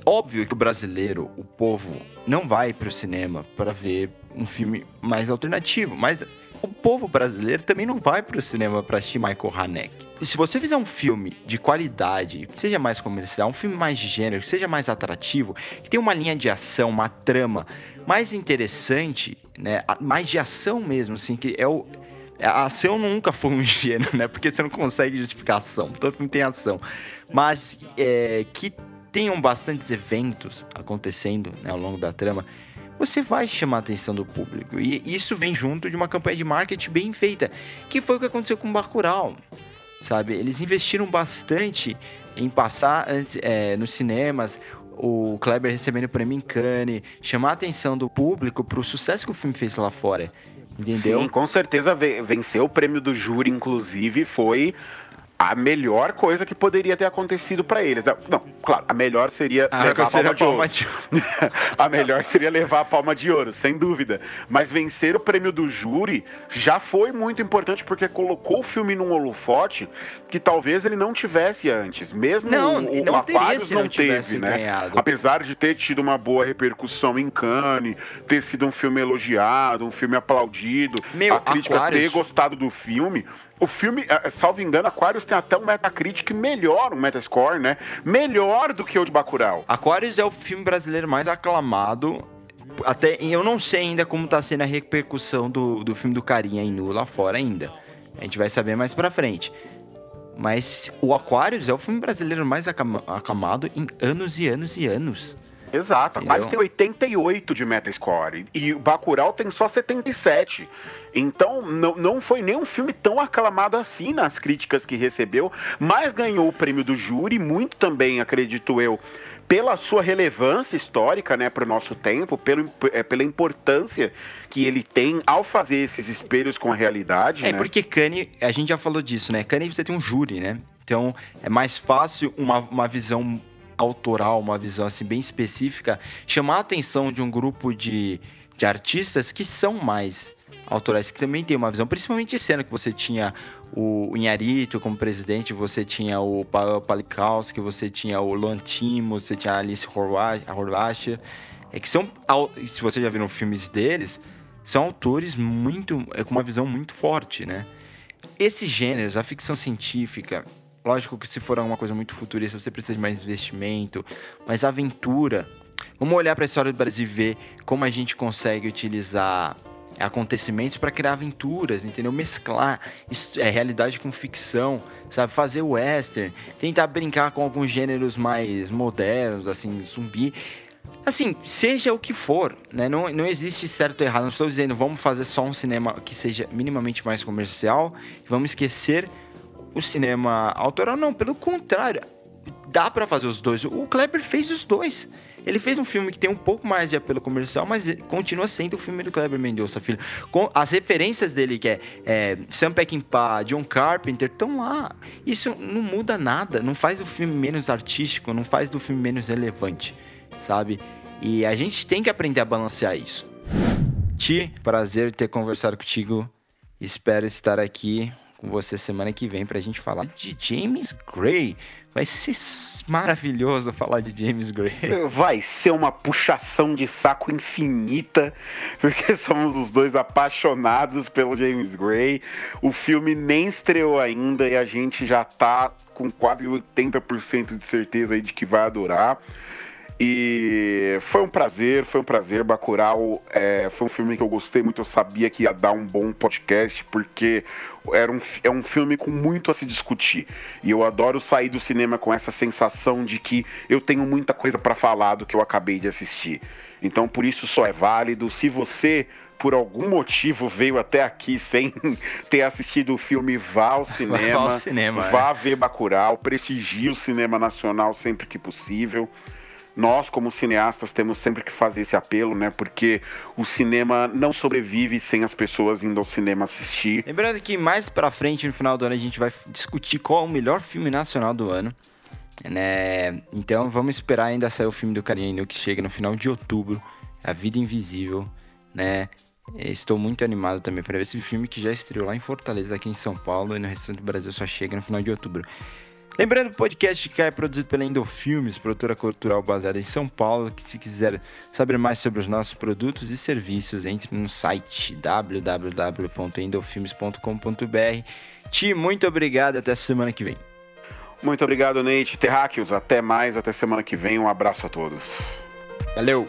óbvio que o brasileiro, o povo, não vai para o cinema para ver um filme mais alternativo, mas o povo brasileiro também não vai para o cinema para assistir Michael Haneke. Se você fizer um filme de qualidade, seja mais comercial, um filme mais de gênero, seja mais atrativo, que tenha uma linha de ação, uma trama mais interessante, né? Mais de ação mesmo, assim, que é o, a ação nunca foi um [laughs] gênero, né? Porque você não consegue justificar ação. Todo filme tem ação. Mas é, que tenham bastantes eventos acontecendo né, ao longo da trama você vai chamar a atenção do público. E isso vem junto de uma campanha de marketing bem feita, que foi o que aconteceu com o Bacurau, sabe? Eles investiram bastante em passar é, nos cinemas, o Kleber recebendo o prêmio em Cannes, chamar a atenção do público para o sucesso que o filme fez lá fora. Entendeu? Sim, com certeza venceu o prêmio do júri, inclusive, foi a melhor coisa que poderia ter acontecido para eles. Não, claro, a melhor seria ah, levar a palma, de, palma de ouro. [laughs] a melhor seria levar a palma de ouro, sem dúvida. Mas vencer o prêmio do júri já foi muito importante porque colocou o filme num holofote que talvez ele não tivesse antes. Mesmo não, o, não Aquarius não, não teve, né? Ganhado. Apesar de ter tido uma boa repercussão em Cannes, ter sido um filme elogiado, um filme aplaudido, Meu, a crítica Aquarius... ter gostado do filme, o filme, é, salvo engano, Aquarius tem até um Metacritic melhor, um Metascore, né? Melhor do que o de Bacurau. Aquarius é o filme brasileiro mais aclamado. Até eu não sei ainda como tá sendo a repercussão do, do filme do Carinha em Nu lá fora ainda. A gente vai saber mais pra frente. Mas o Aquarius é o filme brasileiro mais aclamado em anos e anos e anos. Exato, Aquarius tem 88 de Metascore e o Bacurau tem só 77. Então, não, não foi nem um filme tão aclamado assim nas críticas que recebeu, mas ganhou o prêmio do júri, muito também, acredito eu, pela sua relevância histórica né, para o nosso tempo, pelo, é, pela importância que ele tem ao fazer esses espelhos com a realidade. É né? porque Kanye, a gente já falou disso, né? Kanye você tem um júri, né? Então é mais fácil uma, uma visão autoral, uma visão assim bem específica, chamar a atenção de um grupo de, de artistas que são mais autorais que também tem uma visão, principalmente esse que você tinha o Inharito como presidente, você tinha o Palikowski, você tinha o Lantimo, você tinha a Alice Horvath, é que são, se você já viram filmes deles, são autores muito, é, com uma visão muito forte, né? Esses gêneros, a ficção científica, lógico que se for alguma coisa muito futurista, você precisa de mais investimento, mas aventura. Vamos olhar para a história do Brasil e ver como a gente consegue utilizar acontecimentos para criar aventuras, entendeu? Mesclar é, realidade com ficção, sabe? Fazer western, tentar brincar com alguns gêneros mais modernos, assim, zumbi. Assim, seja o que for, né? Não, não existe certo ou errado. Não estou dizendo vamos fazer só um cinema que seja minimamente mais comercial vamos esquecer o cinema autoral. Não, pelo contrário. Dá para fazer os dois. O Kleber fez os dois. Ele fez um filme que tem um pouco mais de apelo comercial, mas continua sendo o filme do Kleber Mendonça Filho. Com as referências dele, que é, é Sam Peckinpah, John Carpenter, estão lá. Isso não muda nada, não faz o filme menos artístico, não faz do filme menos relevante, sabe? E a gente tem que aprender a balancear isso. Ti, prazer ter conversado contigo. Espero estar aqui com você semana que vem pra gente falar de James Gray. Vai ser maravilhoso falar de James Gray. Vai ser uma puxação de saco infinita, porque [laughs] somos os dois apaixonados pelo James Gray. O filme nem estreou ainda e a gente já tá com quase 80% de certeza aí de que vai adorar. E foi um prazer, foi um prazer. Bacurau é, foi um filme que eu gostei muito. Eu sabia que ia dar um bom podcast, porque era um, é um filme com muito a se discutir. E eu adoro sair do cinema com essa sensação de que eu tenho muita coisa para falar do que eu acabei de assistir. Então, por isso só é válido. Se você por algum motivo veio até aqui sem [laughs] ter assistido o filme, vá ao cinema. [laughs] Vá, ao cinema, vá é. ver Bacurau, prestigie o cinema nacional sempre que possível nós, como cineastas, temos sempre que fazer esse apelo, né? Porque o cinema não sobrevive sem as pessoas indo ao cinema assistir. Lembrando que mais pra frente, no final do ano, a gente vai discutir qual é o melhor filme nacional do ano. Né? Então vamos esperar ainda sair o filme do Carinho que chega no final de outubro. A Vida Invisível, né? Estou muito animado também para ver esse filme que já estreou lá em Fortaleza, aqui em São Paulo, e no restante do Brasil só chega no final de outubro. Lembrando que o podcast que é produzido pela Endofilmes, produtora cultural baseada em São Paulo, que se quiser saber mais sobre os nossos produtos e serviços, entre no site www.endofilmes.com.br. Ti, muito obrigado, até semana que vem. Muito obrigado, Nate. Terráqueos, até mais, até semana que vem. Um abraço a todos. Valeu!